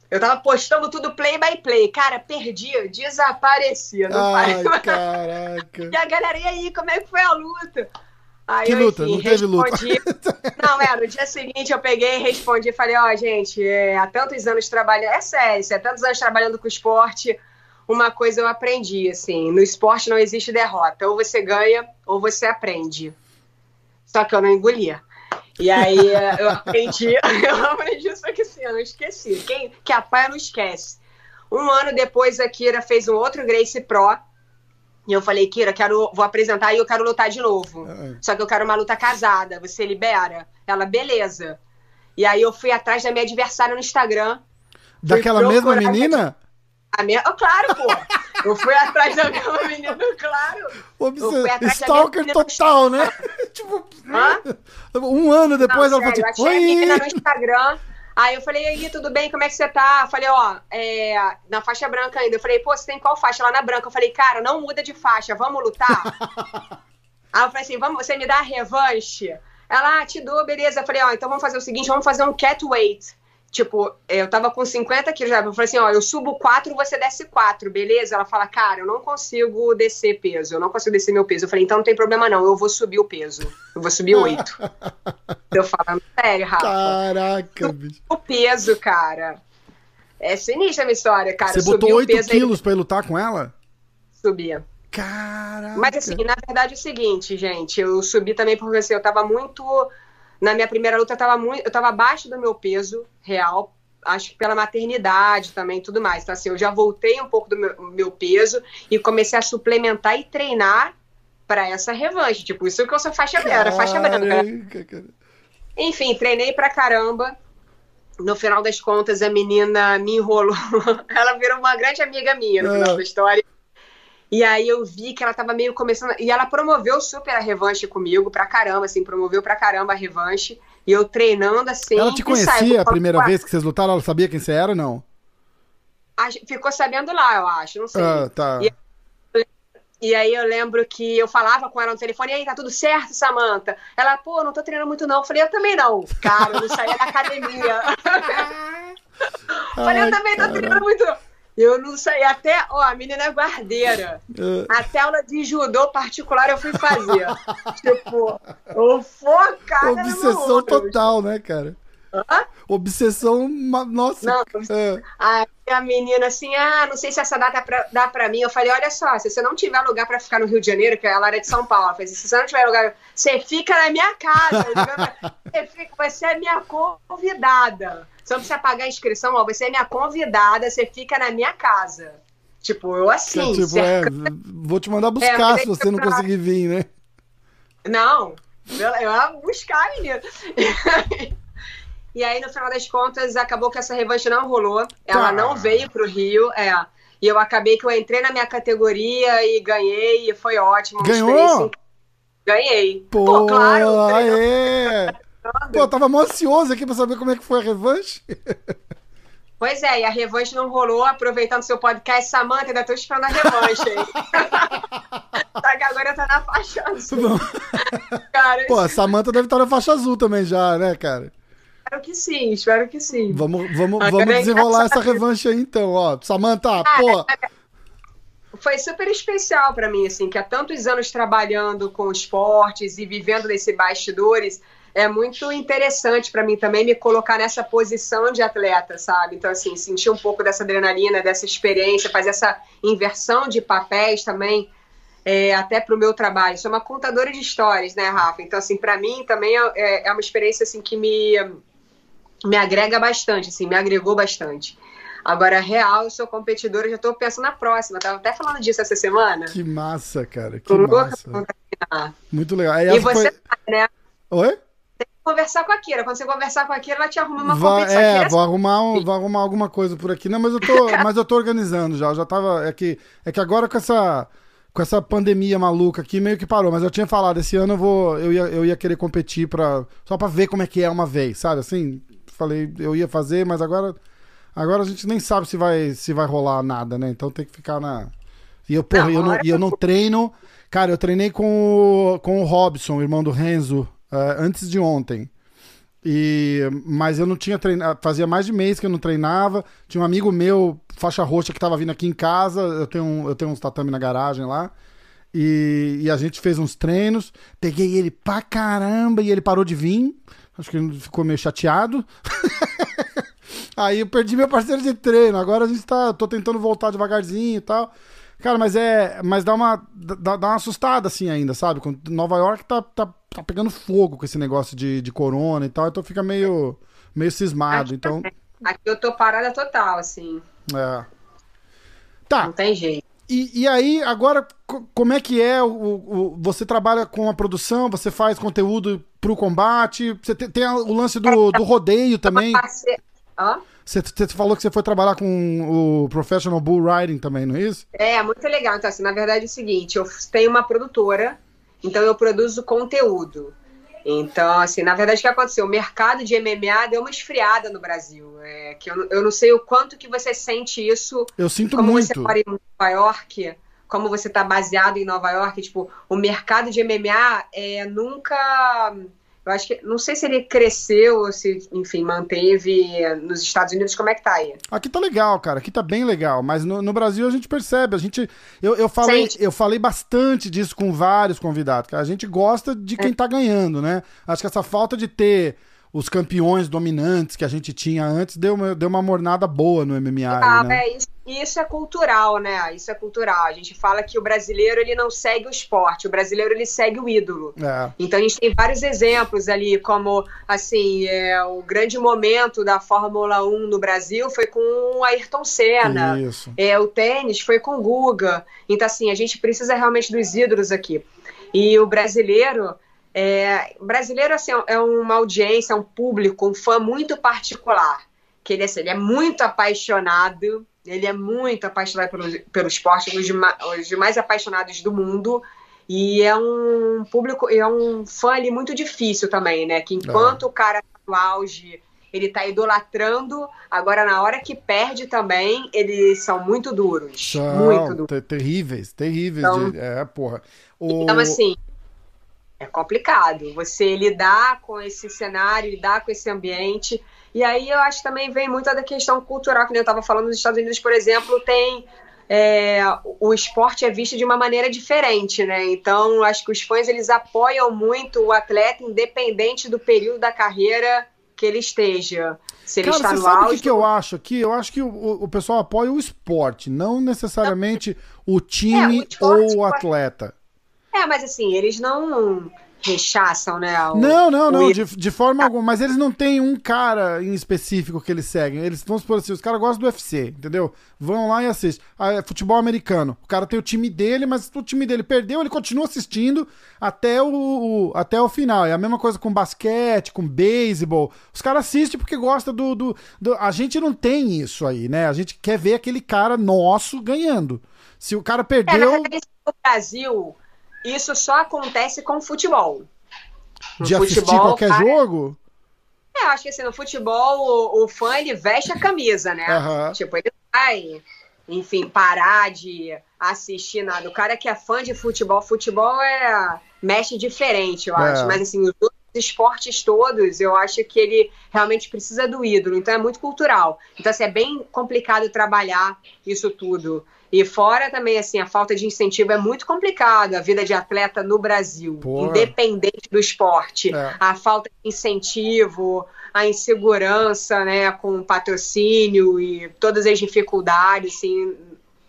Eu tava postando tudo play by play. Cara, perdia, desaparecia. Não Ai, caraca. E a galera, e aí, como é que foi a luta? Aí que eu, luta? enfim, não teve respondi... luta. [LAUGHS] Não, é, no dia seguinte eu peguei e respondi, falei, ó, oh, gente, é, há tantos anos trabalhando, é sério, há tantos anos trabalhando com esporte, uma coisa eu aprendi, assim, no esporte não existe derrota, ou você ganha ou você aprende. Só que eu não engolia. E aí eu aprendi, [LAUGHS] eu aprendi, só que assim, eu não esqueci. Quem que apanha não esquece. Um ano depois a Kira fez um outro Grace Pro, e eu falei, Kira, quero, vou apresentar e eu quero lutar de novo. É. Só que eu quero uma luta casada. Você libera? Ela, beleza. E aí eu fui atrás da minha adversária no Instagram. Daquela mesma menina? A minha... Oh, claro, pô. Eu fui atrás da mesma menina, claro. Obse... Stalker total, né? Hã? um ano depois Não, ela sério, falou, achei a menina no Instagram. Aí eu falei, e aí, tudo bem? Como é que você tá? Eu falei, ó, é, na faixa branca ainda. Eu falei, pô, você tem qual faixa? Lá na branca. Eu falei, cara, não muda de faixa, vamos lutar? [LAUGHS] aí eu falei assim, vamos, você me dá a revanche? Ela, ah, te dou, beleza. Eu falei, ó, então vamos fazer o seguinte, vamos fazer um cat weight. Tipo, eu tava com 50 quilos já. Eu falei assim, ó, eu subo 4, você desce 4, beleza? Ela fala, cara, eu não consigo descer peso, eu não consigo descer meu peso. Eu falei, então não tem problema não, eu vou subir o peso. Eu vou subir 8. [LAUGHS] eu falando, sério, Rafa. Caraca, bicho. O peso, cara. É sinistra a minha história, cara. Você botou subi o 8 peso aí- quilos pra lutar com ela? Subia. Caraca. Mas assim, na verdade é o seguinte, gente, eu subi também porque assim, eu tava muito. Na minha primeira luta, eu tava muito. Eu tava abaixo do meu peso real. Acho que pela maternidade também tudo mais. Então, assim, eu já voltei um pouco do meu, meu peso e comecei a suplementar e treinar pra essa revanche. Tipo, isso que eu sou faixa branca, faixa branca. Cara. Enfim, treinei pra caramba. No final das contas, a menina me enrolou. [LAUGHS] Ela virou uma grande amiga minha no final Ah. da história. E aí eu vi que ela tava meio começando. E ela promoveu super a revanche comigo, pra caramba, assim, promoveu pra caramba a revanche. E eu treinando assim. Ela te conhecia a primeira vez que vocês lutaram? Ela sabia quem você era ou não? Ficou sabendo lá, eu acho, não sei. Ah, tá. E- E aí eu lembro que eu falava com ela no telefone, e aí, tá tudo certo, Samanta? Ela, pô, não tô treinando muito não. Eu falei, eu também não. Cara, eu não saía da academia. [LAUGHS] Falei, Ai, eu também tô caralho. treinando muito. Eu não sei, até, ó, a menina é guardeira. Ah, Até aula de judô particular eu fui fazer. [LAUGHS] tipo, eu focada Obsessão total, né, cara? Hã? Obsessão, nossa. Não, Ah, Aí a menina assim, ah, não sei se essa data pra- dá pra mim. Eu falei, olha só, se você não tiver lugar pra ficar no Rio de Janeiro, que ela era de São Paulo, falei, se você não tiver lugar, você fica na minha casa. Você, fica, você é minha convidada. Você não precisa pagar a inscrição, ó, você é minha convidada, você fica na minha casa. Tipo, eu assim, tipo, cerca- é, vou te mandar buscar mas aí se você não pra- conseguir vir, né? Não, eu, eu ia buscar, menino. [LAUGHS] e aí, no final das contas, acabou que essa revanche não rolou. Ela Tá. não veio pro Rio, é. E eu acabei que eu entrei na minha categoria e ganhei, e foi ótimo. Ganhou? Ganhei. Pô, Pô, claro. aê! [LAUGHS] Pô, eu tava mó ansioso aqui pra saber como é que foi a revanche. [LAUGHS] Pois é, e a revanche não rolou, aproveitando seu podcast, Samanta, ainda tô esperando a revanche aí. [LAUGHS] Só que agora tá na faixa azul. Cara, Pô, a Samanta deve estar na faixa azul também já, né, cara? Espero que sim, espero que sim. Vamos, vamos, Agora vamos é desenrolar essa revanche aí então, ó. Samanta, Ah, pô. foi super especial pra mim, assim, que há tantos anos trabalhando com esportes e vivendo nesses bastidores, é muito interessante pra mim também me colocar nessa posição de atleta, sabe? Então, assim, sentir um pouco dessa adrenalina, dessa experiência, fazer essa inversão de papéis também, é, até pro meu trabalho. Sou uma contadora de histórias, né, Rafa? Então, assim, pra mim também é, é uma experiência, assim, que me, me agrega bastante, assim, me agregou bastante. Agora, real, eu sou competidora, já tô pensando na próxima. Tava até falando disso essa semana. Que massa, cara. Que Tô massa. Muito legal. Aí E você foi... sabe, né? Oi? Tem que conversar com a Kira. Quando você conversar com a Kira, ela te arruma uma Vai- competição. é, Kira vou arrumar, um- vou arrumar alguma coisa por aqui. Não, mas eu tô, [LAUGHS] mas eu tô organizando já. Eu já tava. É que, é que agora com essa, com essa pandemia maluca aqui, meio que parou. Mas eu tinha falado, esse ano eu vou. Eu ia, eu ia querer competir pra, só pra ver como é que é uma vez, sabe? Assim, falei, eu ia fazer, mas agora. Agora a gente nem sabe se vai, se vai rolar nada, né? Então tem que ficar na. E eu, porra, eu, não, e eu não treino. Cara, eu treinei com o, com o Robson, irmão do Renzo, uh, antes de ontem. E, mas eu não tinha treinado. Fazia mais de mês que eu não treinava. Tinha um amigo meu, faixa roxa, que tava vindo aqui em casa. Eu tenho, um, eu tenho uns tatame na garagem lá. E, e, a gente fez uns treinos. Peguei ele pra caramba e ele parou de vir. Acho que ele ficou meio chateado. [LAUGHS] Aí eu perdi meu parceiro de treino. Agora a gente tá. tô tentando voltar devagarzinho e tal. Cara, mas é. Mas dá uma. Dá, dá uma assustada assim ainda, sabe? Nova York tá, tá, tá pegando fogo com esse negócio de, de corona e tal, então fica meio, meio cismado. Então... aqui eu tô parada total, assim. É. Tá. Não tem jeito. E, e aí, agora, como é que é? O, o, você trabalha com a produção, você faz conteúdo pro combate, você tem, tem o lance do, do rodeio também. Você, você falou que você foi trabalhar com o Professional Bull Riding também, não é isso? É, muito legal. Então, assim, na verdade é o seguinte, eu tenho uma produtora, então eu produzo conteúdo. Então, assim, na verdade, o que aconteceu? O mercado de MMA deu uma esfriada no Brasil. É, que eu, eu não sei o quanto que você sente isso. Eu sinto como muito. Como você mora em Nova York, como você está baseado em Nova York, tipo, o mercado de MMA é, nunca eu acho que, não sei se ele cresceu ou se, enfim, manteve nos Estados Unidos, como é que tá aí? Aqui tá legal, cara, aqui tá bem legal, mas no, no Brasil a gente percebe, a gente, eu, eu, falei, eu falei bastante disso com vários convidados, cara, a gente gosta de quem é. tá ganhando, né? Acho que essa falta de ter os campeões dominantes que a gente tinha antes deu uma, deu uma mornada boa no MMA. Ah, né? é, isso, isso, é cultural, né? Isso é cultural. A gente fala que o brasileiro ele não segue o esporte, o brasileiro ele segue o ídolo. É. Então a gente tem vários exemplos ali, como assim, é, o grande momento da Fórmula 1 no Brasil foi com o Ayrton Senna. Isso. É, o tênis foi com o Guga. Então, assim, a gente precisa realmente dos ídolos aqui. E o brasileiro é, brasileiro assim, é uma audiência, é um público, um fã muito particular. Que ele, assim, ele é muito apaixonado, ele é muito apaixonado pelo, pelo esporte, um dos mais apaixonados do mundo. E é um público, é um fã ali muito difícil também, né? Que enquanto é. o cara tá no auge, ele tá idolatrando, agora na hora que perde também, eles são muito duros. São muito duros. Terríveis, terríveis. Então, de, é, porra. O... Então, assim, é complicado você lidar com esse cenário, lidar com esse ambiente. E aí eu acho que também vem muito da questão cultural, que eu estava falando nos Estados Unidos, por exemplo, tem. É, o esporte é visto de uma maneira diferente, né? Então, acho que os fãs eles apoiam muito o atleta, independente do período da carreira que ele esteja. Se ele Cara, está você no sabe o que, que eu acho aqui? Eu acho que o, o pessoal apoia o esporte, não necessariamente o time é, o esporte, ou o atleta. É, mas assim, eles não rechaçam, né? O, não, não, não, de, de forma alguma. Mas eles não têm um cara em específico que eles seguem. Eles, vamos supor assim, os caras gostam do UFC, entendeu? Vão lá e assistem. Ah, é futebol americano. O cara tem o time dele, mas o time dele perdeu, ele continua assistindo até o, o até o final. É a mesma coisa com basquete, com beisebol. Os caras assistem porque gostam do, do, do. A gente não tem isso aí, né? A gente quer ver aquele cara nosso ganhando. Se o cara perdeu. É, no Brasil isso só acontece com futebol. No de futebol, assistir qualquer cara... jogo? É, acho que assim, no futebol o, o fã ele veste a camisa, né? Uhum. Tipo, ele vai, enfim, parar de assistir nada. O cara que é fã de futebol, futebol é mexe diferente, eu é. acho. Mas assim, os outros esportes todos, eu acho que ele realmente precisa do ídolo. Então é muito cultural. Então assim, é bem complicado trabalhar isso tudo. E fora também, assim, a falta de incentivo é muito complicado, a vida de atleta no Brasil, Porra. independente do esporte. É. A falta de incentivo, a insegurança, né, com patrocínio e todas as dificuldades, assim,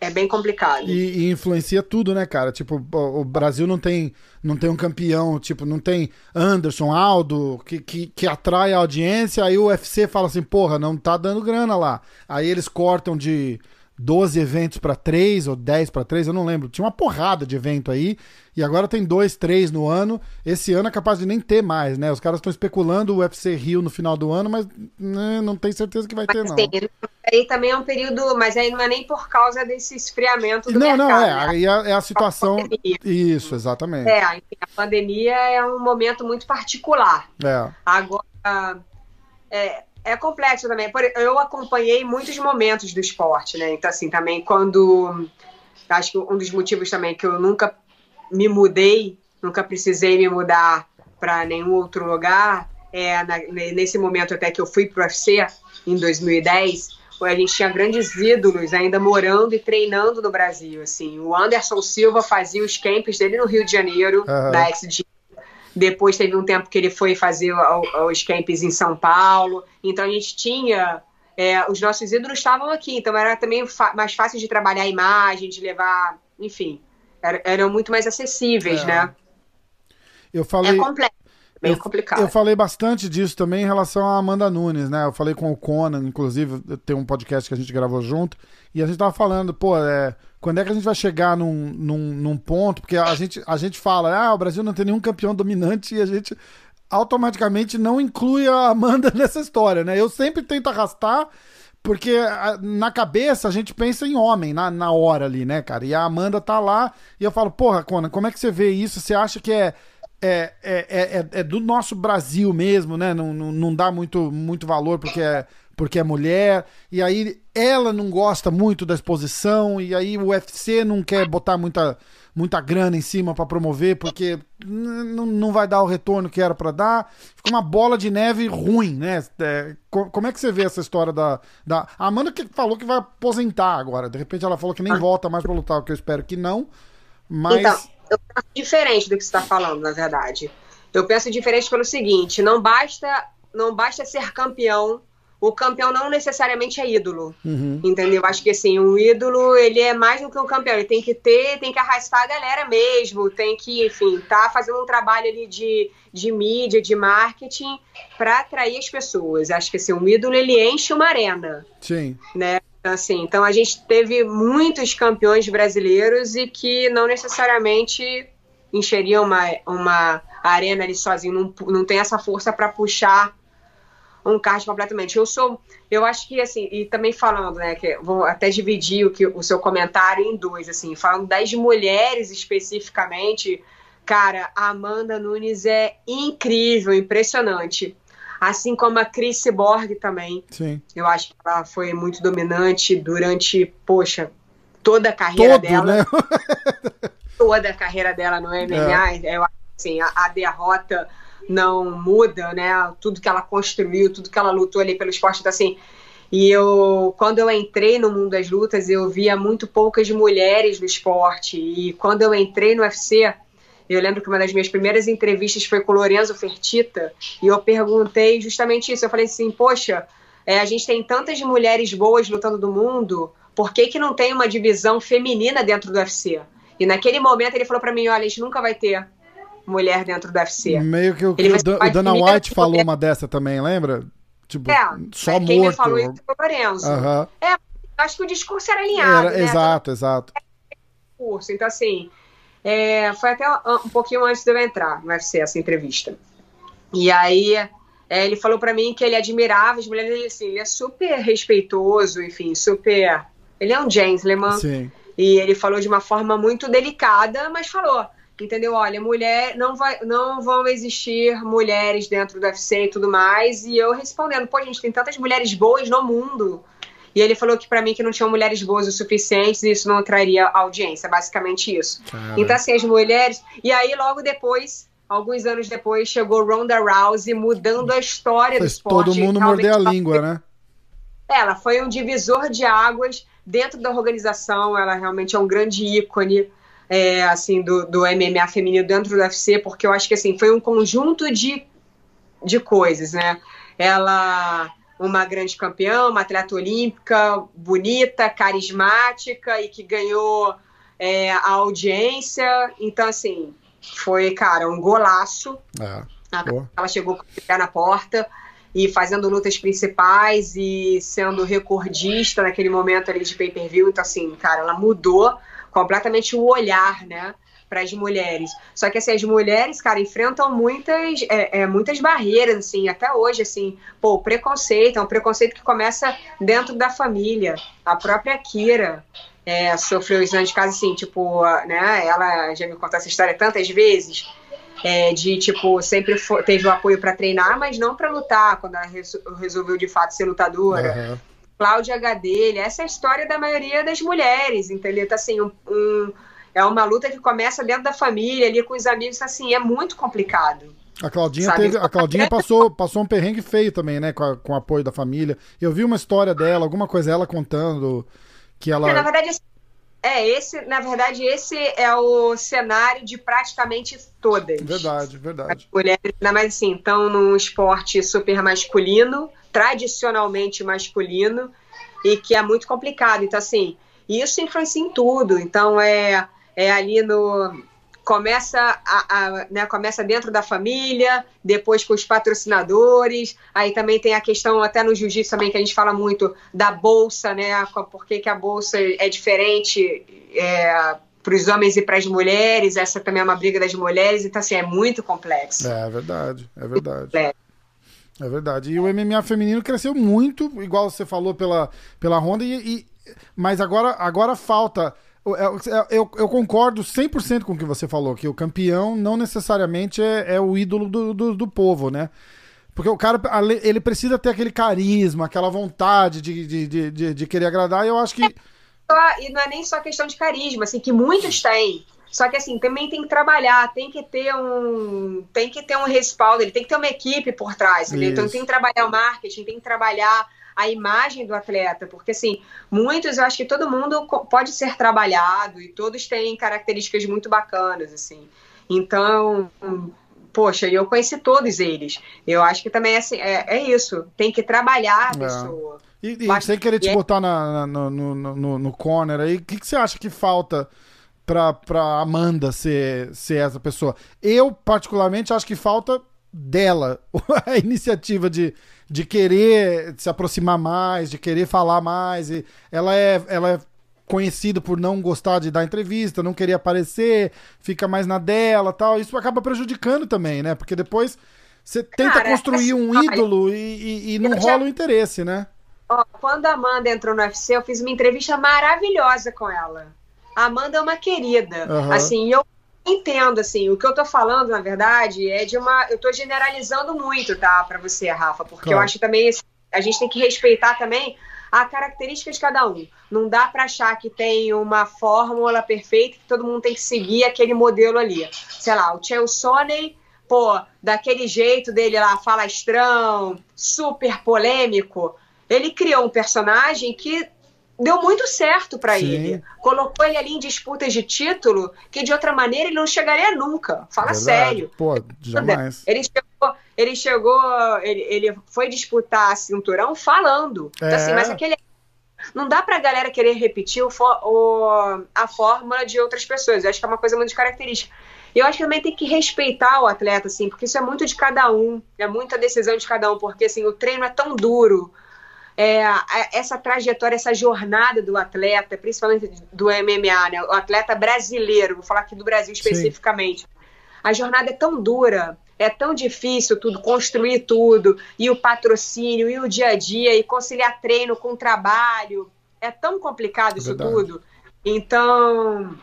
é bem complicado. E, e, influencia tudo, né, cara? Tipo, o Brasil não tem, não tem um campeão, tipo, não tem Anderson, Aldo, que, que, que atrai a audiência, aí o UFC fala assim, porra, não tá dando grana lá. Aí eles cortam de 12 eventos para 3 ou 10 para 3, eu não lembro. Tinha uma porrada de evento aí e agora tem dois, três no ano. Esse ano é capaz de nem ter mais, né? Os caras estão especulando o UFC Rio no final do ano, mas né, não tem certeza que vai mas, ter, não. Sim, aí também é um período, mas aí não é nem por causa desse esfriamento do não, mercado. Não, não, é, né? aí é, é, a situação... Isso, exatamente. É, a pandemia é um momento muito particular. É. Agora... É, é complexo também. Eu acompanhei muitos momentos do esporte, né? Então, assim, também quando acho que um dos motivos também que eu nunca me mudei, nunca precisei me mudar para nenhum outro lugar, é na, nesse momento até que eu fui pro UFC em 2010, a gente tinha grandes ídolos ainda morando e treinando no Brasil, assim. O Anderson Silva fazia os camps dele no Rio de Janeiro, uhum. na XG. Depois teve um tempo que ele foi fazer os camps em São Paulo. Então a gente tinha é, os nossos ídolos estavam aqui, então era também mais fácil de trabalhar a imagem, de levar, enfim, era, eram muito mais acessíveis, é. né? Eu falei. É complexo. Bem eu, complicado. Eu falei bastante disso também em relação à Amanda Nunes, né? Eu falei com o Conan, inclusive, tem um podcast que a gente gravou junto, e a gente tava falando, pô, é, quando é que a gente vai chegar num, num, num ponto? Porque a gente, a gente fala, ah, o Brasil não tem nenhum campeão dominante e a gente automaticamente não inclui a Amanda [LAUGHS] nessa história, né? Eu sempre tento arrastar porque na cabeça a gente pensa em homem na, na hora ali, né, cara? E a Amanda tá lá e eu falo, porra, Conan, como é que você vê isso? Você acha que é, é, é, é, é do nosso Brasil mesmo, né? Não, não, não dá muito, muito valor porque é, porque é mulher. E aí ela não gosta muito da exposição. E aí o UFC não quer botar muita muita grana em cima para promover, porque não vai dar o retorno que era para dar. Fica uma bola de neve ruim, né? É, como é que você vê essa história da, da. A Amanda que falou que vai aposentar agora. De repente ela falou que nem ah. volta mais para lutar, o que eu espero que não. Mas. Então, eu penso diferente do que você está falando, na verdade. Eu penso diferente pelo seguinte: não basta, não basta ser campeão o campeão não necessariamente é ídolo, uhum. entendeu? Acho que assim, o ídolo, ele é mais do que um campeão, ele tem que ter, tem que arrastar a galera mesmo, tem que, enfim, tá fazendo um trabalho ali de, de mídia, de marketing para atrair as pessoas. Acho que assim, um ídolo, ele enche uma arena. Sim. Né? Então, assim, então a gente teve muitos campeões brasileiros e que não necessariamente encheriam uma, uma arena ali sozinho, não, não tem essa força para puxar um card completamente. Eu sou, eu acho que assim, e também falando, né, que vou até dividir o, que, o seu comentário em dois, assim, falando das mulheres especificamente, cara, a Amanda Nunes é incrível, impressionante. Assim como a Chris Borg também. Sim. Eu acho que ela foi muito dominante durante, poxa, toda a carreira Todo, dela. Né? [LAUGHS] toda a carreira dela no MMA. É. Eu acho assim, a, a derrota não muda, né? Tudo que ela construiu, tudo que ela lutou ali pelo esporte, então assim. E eu, quando eu entrei no mundo das lutas, eu via muito poucas mulheres no esporte. E quando eu entrei no UFC, eu lembro que uma das minhas primeiras entrevistas foi com o Lorenzo Fertita, e eu perguntei justamente isso. Eu falei assim, poxa, é, a gente tem tantas mulheres boas lutando do mundo, por que, que não tem uma divisão feminina dentro do UFC? E naquele momento ele falou para mim, olha, a gente nunca vai ter mulher dentro do UFC. Meio que o, que o, o Dana White falou uma dessa também, lembra? Tipo, é, só é, quem morto. me falou isso foi o Lorenzo. Uhum. É, acho que o discurso era alinhado, era, né? Exato, exato. Discurso. Então, assim, é, foi até um pouquinho antes de eu entrar no UFC, essa entrevista. E aí, é, ele falou para mim que ele admirava as mulheres, ele, assim, ele é super respeitoso, enfim, super... Ele é um gentleman. Sim. E ele falou de uma forma muito delicada, mas falou entendeu? Olha, mulher não vai, não vão existir mulheres dentro do UFC e tudo mais. E eu respondendo, pô, gente, tem tantas mulheres boas no mundo. E ele falou que para mim que não tinham mulheres boas o suficientes e isso não atrairia audiência, basicamente isso. Cara. Então assim, as mulheres, e aí logo depois, alguns anos depois, chegou Ronda Rousey mudando a história Fez do esporte. Todo mundo morder a língua, né? Ela foi um divisor de águas dentro da organização, ela realmente é um grande ícone é, assim, do, do MMA feminino dentro do UFC, porque eu acho que assim, foi um conjunto de, de coisas, né? Ela uma grande campeã, uma atleta olímpica, bonita, carismática e que ganhou é, a audiência. Então, assim, foi, cara, um golaço. É. Ela chegou com o pé na porta e fazendo lutas principais e sendo recordista naquele momento ali de pay-per-view. Então, assim, cara, ela mudou completamente o olhar, né? para as mulheres. Só que assim, as mulheres, cara, enfrentam muitas, é, é, muitas barreiras, assim, até hoje, assim, pô, o preconceito, é um preconceito que começa dentro da família. A própria Kira é, sofreu exame de casa, assim, tipo, né, ela já me contou essa história tantas vezes, é, de, tipo, sempre teve o apoio para treinar, mas não para lutar, quando ela resolveu de fato ser lutadora. Uhum. Cláudia Gadelha. Essa é a história da maioria das mulheres, entendeu? Então, assim, um, um, é uma luta que começa dentro da família, ali com os amigos, assim, é muito complicado. A Claudinha, teve, a Claudinha [LAUGHS] passou, passou um perrengue feio também, né? Com, a, com o apoio da família. Eu vi uma história dela, alguma coisa ela contando que ela. É, na verdade, é, esse, na verdade, esse é o cenário de praticamente todas. Verdade, verdade. As mulheres, ainda mais assim, estão num esporte super masculino, tradicionalmente masculino, e que é muito complicado. Então, assim, isso influencia em tudo. Então, é, é ali no. Começa, a, a, né, começa dentro da família, depois com os patrocinadores, aí também tem a questão, até no jiu-jitsu também, que a gente fala muito da bolsa, né? Por que, que a bolsa é diferente é, para os homens e para as mulheres, essa também é uma briga das mulheres, então assim, é muito complexo. É, é verdade, é verdade. É. É verdade. E o MMA feminino cresceu muito, igual você falou pela, pela Honda, e, e mas agora, agora falta. Eu, eu, eu concordo 100% com o que você falou, que o campeão não necessariamente é, é o ídolo do, do, do, povo, né? Porque o cara, ele precisa ter aquele carisma, aquela vontade de, de, de, de querer agradar, e eu acho que. E não é nem só questão de carisma, assim, que muitos têm. Só que assim, também tem que trabalhar, tem que ter um, tem que ter um respaldo, ele tem que ter uma equipe por trás? Então tem que trabalhar o marketing, tem que trabalhar a imagem do atleta, porque assim, muitos, eu acho que todo mundo pode ser trabalhado e todos têm características muito bacanas, assim. Então, poxa, eu conheci todos eles. Eu acho que também assim, é, é isso, tem que trabalhar a é. pessoa. E, e sem querer te é botar na, na, no, no, no corner aí, o que, que você acha que falta pra, pra Amanda ser, ser essa pessoa. Eu, particularmente, acho que falta dela [LAUGHS] a iniciativa de, de querer se aproximar mais, de querer falar mais. E ela é, ela é conhecida por não gostar de dar entrevista, não querer aparecer, fica mais na dela tal. Isso acaba prejudicando também, né? Porque depois você tenta Cara, construir um ídolo e, e, e não rola o interesse, né? Ó, quando a Amanda entrou no UFC, eu fiz uma entrevista maravilhosa com ela. A Amanda é uma querida. Uhum. Assim, eu entendo, assim, o que eu tô falando, na verdade, é de uma. Eu tô generalizando muito, tá, para você, Rafa, porque claro. eu acho também. A gente tem que respeitar também a característica de cada um. Não dá para achar que tem uma fórmula perfeita que todo mundo tem que seguir aquele modelo ali. Sei lá, o Chael Soney, pô, daquele jeito dele lá, falastrão, super polêmico, ele criou um personagem que deu muito certo para ele. Colocou ele ali em disputas de título que de outra maneira ele não chegaria nunca. Fala Verdade. sério. Pô, jamais. Ele chegou, ele chegou, ele, ele foi disputar cinturão falando. É. Então, assim, mas aquele não dá pra galera querer repetir o, o, a fórmula de outras pessoas. Eu acho que é uma coisa muito característica. E eu acho que também tem que respeitar o atleta, assim, porque isso é muito de cada um, é muita decisão de cada um, porque assim, o treino é tão duro, é, essa trajetória, essa jornada do atleta, principalmente do MMA, né? o atleta brasileiro, vou falar aqui do Brasil especificamente. Sim. A jornada é tão dura, é tão difícil tudo, construir tudo, e o patrocínio, e o dia a dia, e conciliar treino com trabalho. É tão complicado isso Verdade. tudo. Então,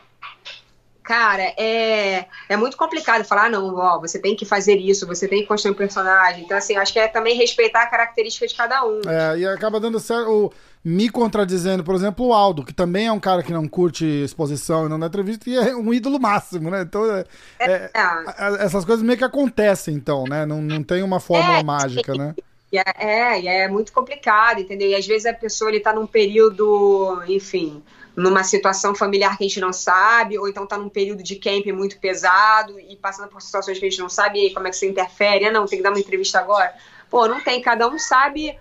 cara, é, é muito complicado falar, não, ó, você tem que fazer isso, você tem que construir um personagem. Então, assim, acho que é também respeitar a característica de cada um. É, e acaba dando certo, me contradizendo, por exemplo, o Aldo, que também é um cara que não curte exposição e não dá entrevista, e é um ídolo máximo, né? Então, é, é, é. essas coisas meio que acontecem, então, né? Não, não tem uma fórmula é, mágica, sim. né? É, é, é muito complicado, entendeu? E às vezes a pessoa ele tá num período, enfim, numa situação familiar que a gente não sabe, ou então está num período de camp muito pesado e passando por situações que a gente não sabe, e aí como é que você interfere? Ah, não, tem que dar uma entrevista agora. Pô, não tem, cada um sabe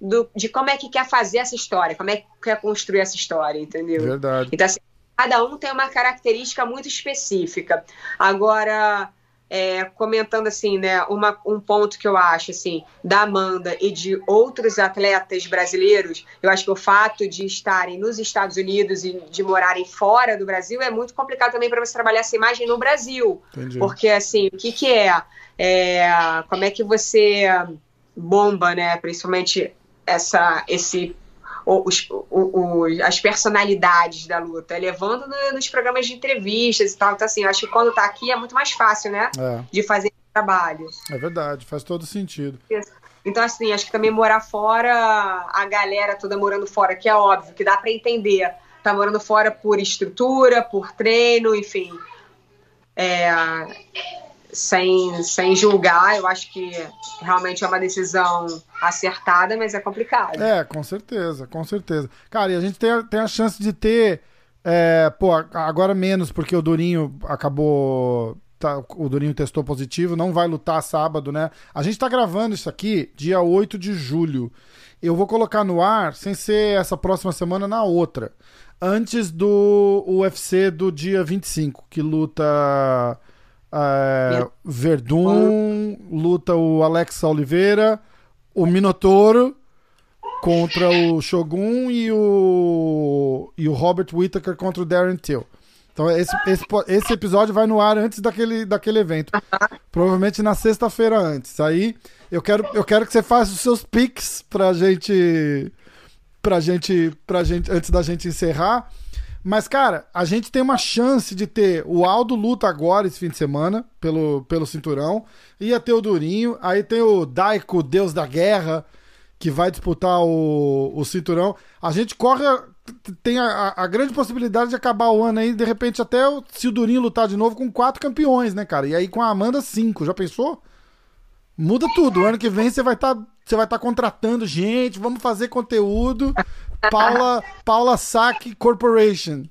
do, de como é que quer fazer essa história, como é que quer construir essa história, entendeu? Verdade. Então, assim, cada um tem uma característica muito específica. Agora, é, comentando assim, né, uma, um ponto que eu acho assim da Amanda e de outros atletas brasileiros, eu acho que o fato de estarem nos Estados Unidos e de morarem fora do Brasil é muito complicado também para você trabalhar essa imagem no Brasil, Entendi. porque assim, o que que é? é, como é que você bomba, né, principalmente essa esse os, os, as personalidades da luta, levando no, nos programas de entrevistas e tal. Então, assim, eu acho que quando tá aqui é muito mais fácil, né? É. De fazer trabalho. É verdade, faz todo sentido. Então, assim, acho que também morar fora, a galera toda morando fora, que é óbvio, que dá para entender. Tá morando fora por estrutura, por treino, enfim. É, sem, sem julgar, eu acho que realmente é uma decisão acertada, mas é complicado. É, com certeza, com certeza. Cara, e a gente tem a, tem a chance de ter. É, pô, agora menos, porque o Durinho acabou. Tá, o Durinho testou positivo, não vai lutar sábado, né? A gente tá gravando isso aqui dia 8 de julho. Eu vou colocar no ar, sem ser essa próxima semana, na outra. Antes do UFC do dia 25, que luta é, Verdun, luta o Alex Oliveira, o Minotouro contra o Shogun e o, e o Robert Whittaker contra o Darren Till. Então esse, esse, esse episódio vai no ar antes daquele, daquele evento. Provavelmente na sexta-feira antes. Aí eu quero, eu quero que você faça os seus pics pra gente. Pra gente. Pra gente. Antes da gente encerrar. Mas, cara, a gente tem uma chance de ter o Aldo luta agora esse fim de semana, pelo, pelo cinturão. Ia ter o Durinho. Aí tem o Daiko, Deus da Guerra, que vai disputar o, o cinturão. A gente corre. Tem a, a, grande possibilidade de acabar o ano aí, de repente, até se o Durinho lutar de novo com quatro campeões, né, cara? E aí com a Amanda, cinco. Já pensou? Muda tudo. O ano que vem você vai estar. Tá, você vai estar tá contratando gente, vamos fazer conteúdo. Paula, Paula Sack Corporation.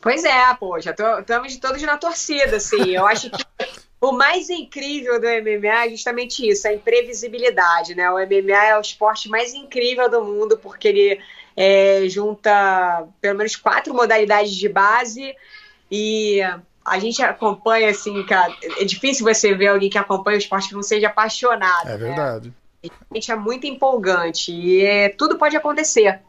Pois é, pô, já estamos todos na torcida, assim. Eu acho que o mais incrível do MMA é justamente isso, a imprevisibilidade, né? O MMA é o esporte mais incrível do mundo, porque ele é, junta pelo menos quatro modalidades de base e a gente acompanha, assim, cara, é difícil você ver alguém que acompanha o esporte que não seja apaixonado. É verdade. Gente é muito empolgante e é, tudo pode acontecer.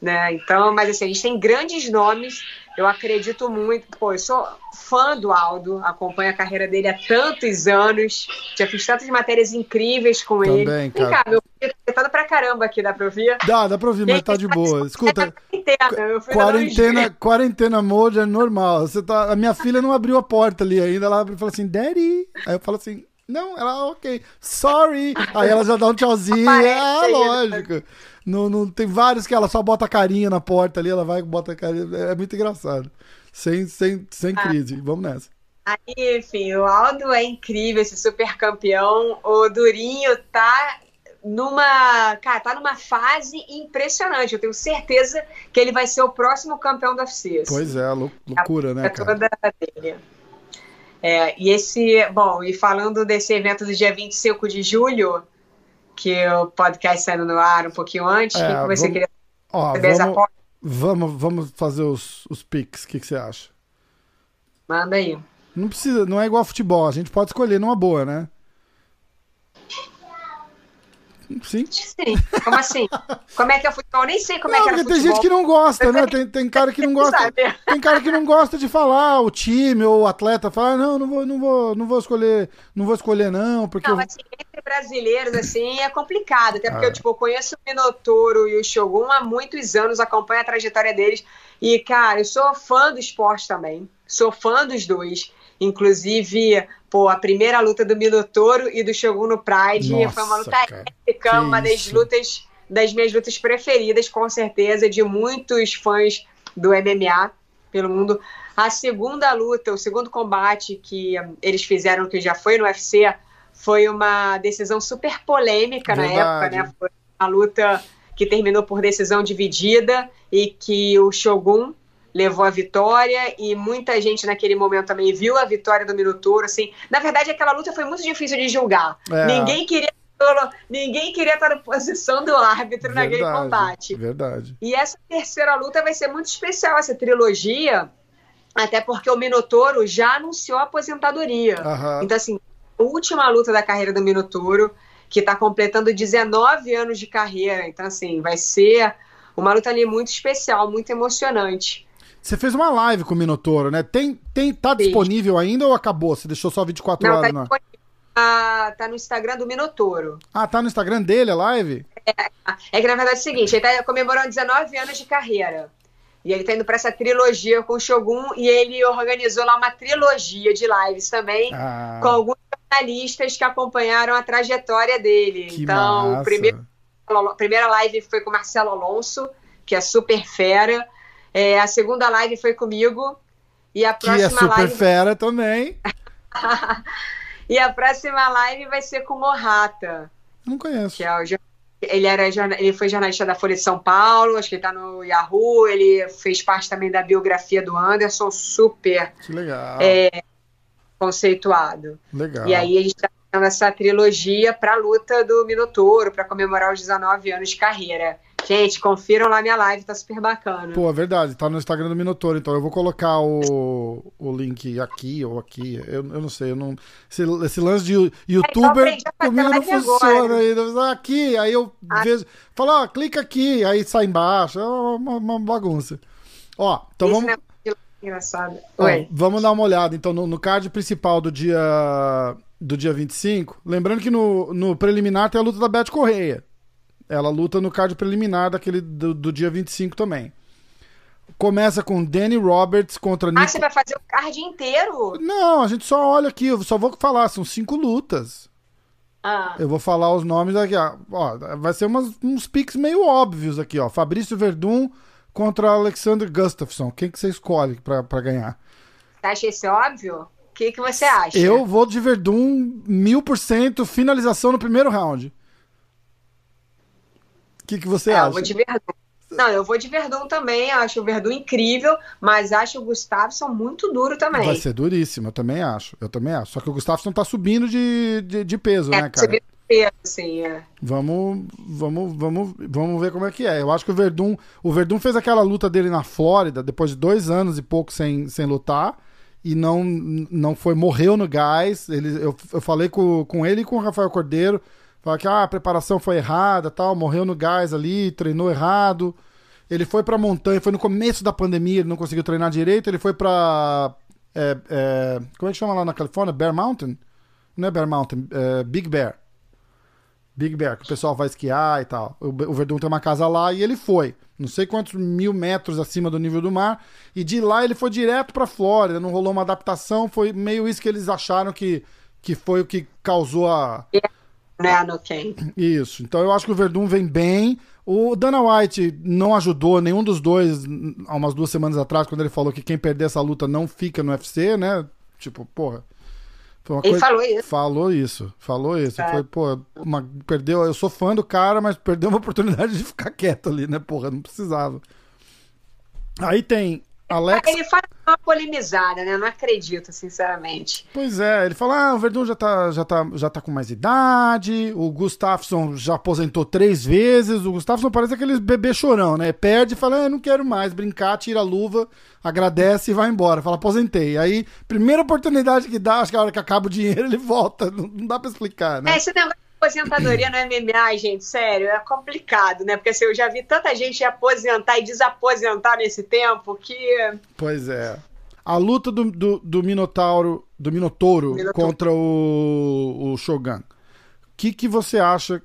Né? Então, mas assim, a gente tem grandes nomes. Eu acredito muito. Pô, eu sou fã do Aldo, acompanho a carreira dele há tantos anos. Já fiz tantas matérias incríveis com Também, ele. Cara. Vem cá, meu filho tá tentando pra caramba aqui, dá pra ouvir? Dá, dá pra ouvir, mas tá de boa. Escuta. Quarentena, quarentena, quarentena mode é normal. Você tá, a minha filha não abriu a porta ali ainda. Ela abre e fala assim, Daddy. Aí eu falo assim, não, ela, ok, sorry. Aí ela já dá um tchauzinho. ah, lógico. Não, não, tem vários que ela só bota a carinha na porta ali, ela vai e bota a carinha. É muito engraçado. Sem, sem, sem ah. crise. Vamos nessa. Aí, enfim, o Aldo é incrível, esse super campeão. O Durinho tá numa, cara, tá numa fase impressionante. Eu tenho certeza que ele vai ser o próximo campeão do UFC. Pois é, loucura, né, cara? Toda dele. É, e esse, bom, e falando desse evento do dia 25 de julho, que o podcast saindo no ar um pouquinho antes, o é, que, que, você vamos, queria ó, vamos, vamos, vamos fazer os, os pics, o que, que você acha? Manda aí. Não precisa, não é igual futebol, a gente pode escolher numa boa, né? Sim. Sim. Como assim? Como é que é o futebol? Eu nem sei como não, é que era futebol. Tem gente que não gosta, né? Tem, tem cara que não [LAUGHS] gosta. tem cara que não gosta de falar o time ou o atleta fala, não, não vou, não vou, não vou escolher, não vou escolher não, porque Não, assim, entre brasileiros assim é complicado, até porque ah. eu tipo conheço o Minotouro e o Shogun há muitos anos, acompanho a trajetória deles e cara, eu sou fã do esporte também. Sou fã dos dois. Inclusive, pô, a primeira luta do Minotouro e do Shogun no Pride Nossa, foi uma luta épica, uma das isso? lutas, das minhas lutas preferidas, com certeza, de muitos fãs do MMA pelo mundo. A segunda luta, o segundo combate que eles fizeram, que já foi no UFC, foi uma decisão super polêmica Verdade. na época, né? Foi uma luta que terminou por decisão dividida e que o Shogun levou a vitória e muita gente naquele momento também viu a vitória do Minotouro, assim. Na verdade, aquela luta foi muito difícil de julgar. É. Ninguém queria ninguém queria estar na posição do árbitro verdade, naquele combate. Verdade. E essa terceira luta vai ser muito especial, essa trilogia, até porque o Minotouro já anunciou a aposentadoria. Uhum. Então, assim, a última luta da carreira do Minotouro, que está completando 19 anos de carreira. Então, assim, vai ser uma luta ali muito especial, muito emocionante. Você fez uma live com o Minotouro, né? Tem, tem, tá Sim. disponível ainda ou acabou? Você deixou só 24 Não, horas? Tá, ah, tá no Instagram do Minotouro. Ah, tá no Instagram dele a live? É, é que na verdade é o seguinte, ele tá comemorando 19 anos de carreira. E ele tá indo pra essa trilogia com o Shogun e ele organizou lá uma trilogia de lives também, ah. com alguns jornalistas que acompanharam a trajetória dele. Que então, massa. primeiro, a primeira live foi com o Marcelo Alonso, que é super fera. É, a segunda live foi comigo. E a Que é próxima super live. fera também. [LAUGHS] e a próxima live vai ser com o Morrata, Não conheço. que é o ele era ele foi jornalista da Folha de São Paulo, acho que ele tá no Yahoo, ele fez parte também da biografia do Anderson, super Que legal. É. conceituado. Legal. E aí a gente tá fazendo essa trilogia pra luta do Minotouro, pra comemorar os 19 anos de carreira. Gente, confiram lá minha live, tá super bacana. Pô, é verdade, tá no Instagram do Minotouro, então eu vou colocar o, o link aqui ou aqui, eu, eu não sei, eu não, esse, esse lance de you- youtuber a fazer comigo não funciona ainda, aqui, aí eu Ah. vejo, falo, ó, clica aqui, aí sai embaixo, é uma, uma bagunça. Ó, então Esse vamos, é engraçado. ó, Oi. vamos dar uma olhada, então, no, no card principal do dia, do dia 25, lembrando que no, no preliminar tem a luta da Beth Correia, ela luta no card preliminar daquele do, do dia 25 também. Começa com Danny Roberts contra Ah, você vai fazer o card inteiro? Não, a gente só olha aqui, eu só vou falar, são cinco lutas. Ah, Eu vou falar os nomes aqui, ó. Vai ser umas, uns piques meio óbvios aqui, ó. Fabrício Verdun contra Alexander Gustafsson. Quem que você escolhe pra, pra ganhar? você acha isso óbvio? O que, que você acha? Eu vou de Verdun mil por cento, finalização no primeiro round. O que, que você É, eu acha? vou de Verdun. Não, eu vou de Verdun também, acho o Verdun incrível, mas acho o Gustafsson muito duro também. Vai ser duríssimo, eu também acho. Eu também acho. Só que o Gustafsson tá subindo de, de, de peso, é, né, você cara? vê peso, assim, é. Vamos, vamos, vamos, vamos ver como é que é. Eu acho que o Verdun, o Verdun fez aquela luta dele na Flórida depois de dois anos e pouco sem, sem lutar e não, não foi morreu no gás. Ele, eu, eu falei com, com ele e com o Rafael Cordeiro, falei que ah, a preparação foi errada, tal, morreu no gás ali, treinou errado. Ele foi pra montanha, foi no começo da pandemia, ele não conseguiu treinar direito. Ele foi pra é, é, como é que chama lá na Califórnia? Bear Mountain? Não é Bear Mountain, é Big Bear. Big Bear, que o pessoal vai esquiar e tal. O Verdun tem uma casa lá e ele foi. Não sei quantos mil metros acima do nível do mar. E de lá ele foi direto pra Flórida. Não rolou uma adaptação. Foi meio isso que eles acharam que, que foi o que causou a. Né, no Ken. Isso. Então eu acho que o Verdun vem bem. O Dana White não ajudou nenhum dos dois há umas duas semanas atrás, quando ele falou que quem perder essa luta não fica no UFC, né? Tipo, porra. Foi uma Ele coisa... falou isso. Falou isso, falou isso. É. Foi, pô, uma- perdeu. Eu sou fã do cara, mas perdeu uma [LAUGHS] oportunidade de ficar quieto ali, né? Porra, não precisava. Aí tem Alex. Ele faz uma polemizada, né? Não acredito, sinceramente. Pois é, ele fala: ah, o Verdun já tá, já, tá, já tá com mais idade, o Gustafsson já aposentou três vezes. O Gustafsson parece aqueles bebê chorão, né? Perde e fala: ah, não quero mais brincar, tira a luva, agradece e vai embora. Fala: aposentei. Aí, primeira oportunidade que dá, acho que a hora que acaba o dinheiro, [LAUGHS] ele volta. Não, não dá pra explicar, né? É, esse negócio aposentadoria no MMA, gente, sério, é complicado, né? Porque assim, eu já vi tanta gente aposentar e desaposentar nesse tempo que. Pois é. A luta do, do, do Minotauro, do Minotouro Minotouro. contra o, o Shogun. O que, que você acha?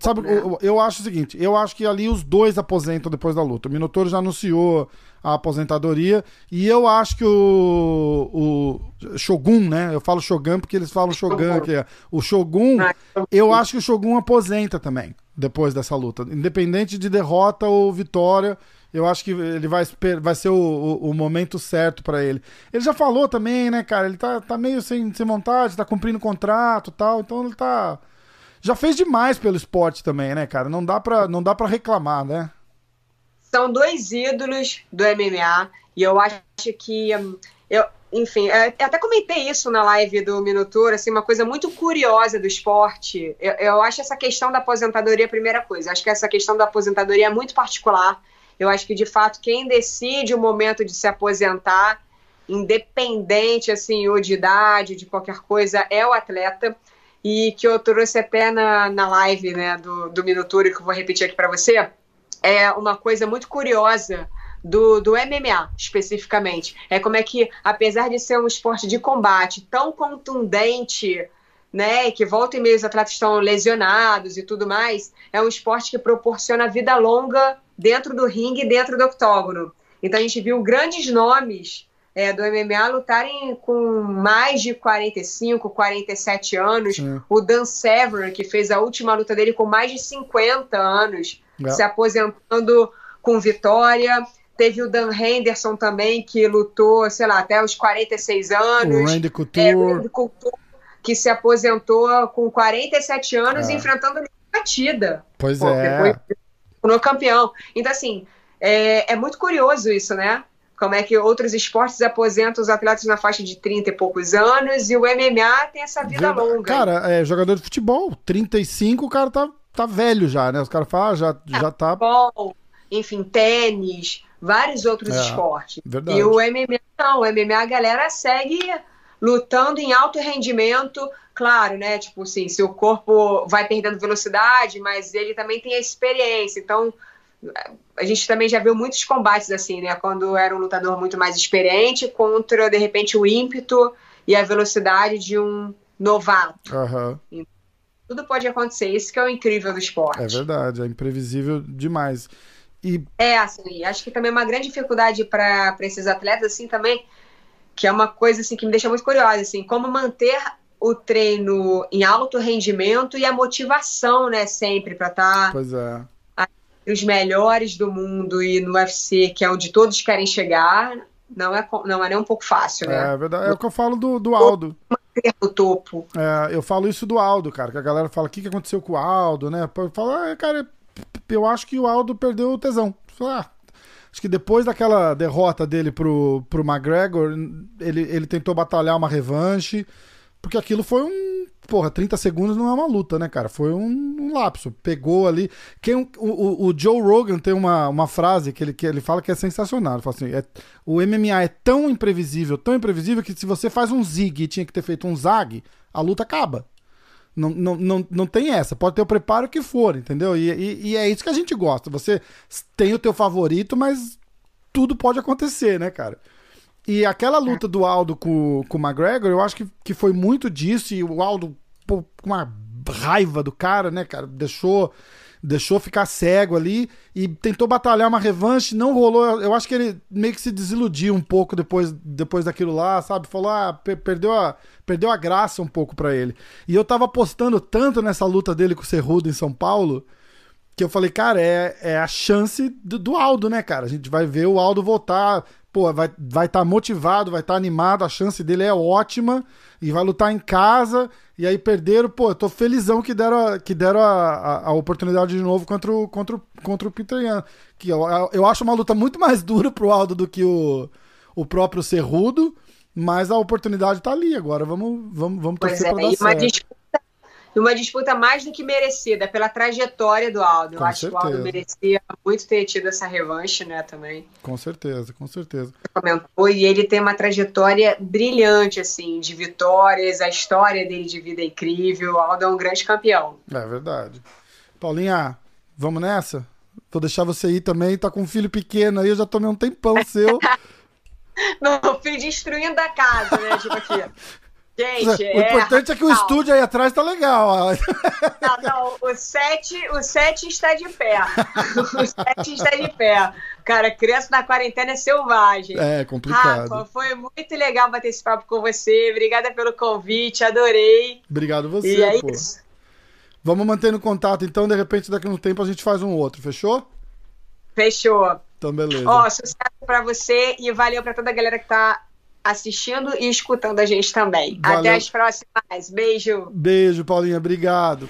Sabe, eu, eu acho o seguinte, eu acho que ali os dois aposentam depois da luta. O Minotouro já anunciou a aposentadoria e eu acho que o, o Shogun, né? Eu falo Shogun porque eles falam Shogun, que é o Shogun. Eu acho que o Shogun aposenta também, depois dessa luta. Independente de derrota ou vitória, eu acho que ele vai, vai ser o, o- o momento certo pra ele. Ele já falou também, né, cara? Ele tá, tá meio sem, sem vontade, tá cumprindo contrato tal, então ele tá. Já fez demais pelo esporte também, né, cara? Não dá pra, não dá pra reclamar, né? São dois ídolos do MMA e eu acho que. hum, Eu, enfim, eu até comentei isso na live do Minutor, assim, uma coisa muito curiosa do esporte. Eu, eu acho essa questão da aposentadoria a primeira coisa. Acho que essa questão da aposentadoria é muito particular. Eu acho que, de fato, quem decide o momento de se aposentar, independente, assim, ou de idade, de qualquer coisa, é o atleta. E que eu trouxe até na, na live né, do, do Minutor, que eu vou repetir aqui para você, é uma coisa muito curiosa do, do MMA, especificamente. É como é que, apesar de ser um esporte de combate tão contundente, né, que volta e meia os atletas estão lesionados e tudo mais, é um esporte que proporciona vida longa dentro do ringue e dentro do octógono. Então a gente viu grandes nomes é, do MMA lutarem com mais de 45, 47 anos. Sim. O Dan Severn, que fez a última luta dele com mais de 50 anos, É. se aposentando com vitória. Teve o Dan Henderson também, que lutou, sei lá, até os 46 anos. O Randy É, o Couture. Randy Couture, que se aposentou com 47 anos, É. enfrentando a batida. Pois Pô, é. depois no campeão. Então, assim, é, é muito curioso isso, né? Como é que outros esportes aposentam os atletas na faixa de 30 e poucos anos e o MMA tem essa vida Verdade. longa. Cara, é, jogador de futebol, 35, o cara tá, tá velho já, né? Os caras falam, ah, já, já tá. Futebol, enfim, tênis, vários outros É, esportes. Verdade. E o MMA não, o MMA a galera segue lutando em alto rendimento, claro, né? Tipo assim, seu corpo vai perdendo velocidade, mas ele também tem a experiência. Então, a gente também já viu muitos combates assim, né? Quando era um lutador muito mais experiente contra, de repente, o ímpeto e a velocidade de um novato. Aham. Tudo pode acontecer, isso que é o incrível do esporte. É verdade, é imprevisível demais. E É, assim, acho que também é uma grande dificuldade para esses atletas, assim, também, que é uma coisa, assim, que me deixa muito curiosa, assim, como manter o treino em alto rendimento e a motivação, né, sempre, para estar pois é. Os melhores do mundo e no UFC, que é onde todos querem chegar, não é, não é nem um pouco fácil, né? É verdade. É o que eu falo do, do Aldo. O topo. É, eu falo isso do Aldo, cara. Que a galera fala, o que, que aconteceu com o Aldo, né? Eu falo, ah, cara, eu acho que o Aldo perdeu o tesão. Ah, acho que depois daquela derrota dele pro, pro McGregor, ele, ele tentou batalhar uma revanche, porque aquilo foi um. Porra, 30 segundos não é uma luta, né, cara? Foi um, lapso. Pegou ali. Quem, o, o, o Joe Rogan tem uma, uma frase que ele, que ele fala que é sensacional. Ele fala assim: é, o MMA é tão imprevisível, tão imprevisível, que se você faz um zig e tinha que ter feito um zag, a luta acaba. Não, não, não, não tem essa. Pode ter o preparo que for, entendeu? E, e, e é isso que a gente gosta. Você tem o teu favorito, mas tudo pode acontecer, né, cara? E aquela luta do Aldo com, com o McGregor, eu acho que, que foi muito disso. E o Aldo, pô, com uma raiva do cara, né, cara? Deixou, deixou ficar cego ali e tentou batalhar uma revanche. Não rolou. Eu acho que ele meio que se desiludiu um pouco depois, depois daquilo lá, sabe? Falou, ah, per- perdeu a, perdeu a graça um pouco pra ele. E eu tava apostando tanto nessa luta dele com o Cerrudo em São Paulo que eu falei, cara, é, é a chance do, do Aldo, né, cara? A gente vai ver o Aldo voltar, pô, vai estar vai tá motivado, vai estar animado, a chance dele é ótima e vai lutar em casa. E aí perderam, pô, eu tô felizão que deram, a, que deram a, a, a oportunidade de novo contra o, contra o, contra o Peter. Que eu, eu acho uma luta muito mais [LAUGHS] dura pro Aldo do que o, o próprio Cerrudo, mas a oportunidade tá ali agora. Vamos, vamos, vamos Pois torcer é, pra dar e uma certo. disputa, e uma disputa mais do que merecida pela trajetória do Aldo. Eu Com acho que o Aldo certeza. merecia muito ter tido essa revanche, né, também. Com certeza, com certeza. comentou, e ele tem uma trajetória brilhante, assim, de vitórias, a história dele de vida é incrível, o Aldo é um grande campeão. É verdade. Paulinha, vamos nessa? Vou deixar você ir também, tá com um filho pequeno aí, eu já tomei um tempão seu. [LAUGHS] Meu filho destruindo a casa, né, tipo aqui. [LAUGHS] Gente, o é, importante é que o estúdio aí atrás tá legal. Não, não, o 7 o sete está de pé. [LAUGHS] O 7 está de pé. Cara, criança na quarentena é selvagem. É complicado. Rafa, foi muito legal bater esse papo com você. Obrigada pelo convite, adorei. Obrigado e você, é pô. isso. Vamos mantendo contato, então, de repente, daqui a um tempo a gente faz um outro, fechou? Fechou. Então, beleza. Ó, sucesso pra você e valeu pra toda a galera que tá assistindo e escutando a gente também. Valeu. Até as próximas. Beijo. Beijo, Paulinha, obrigado.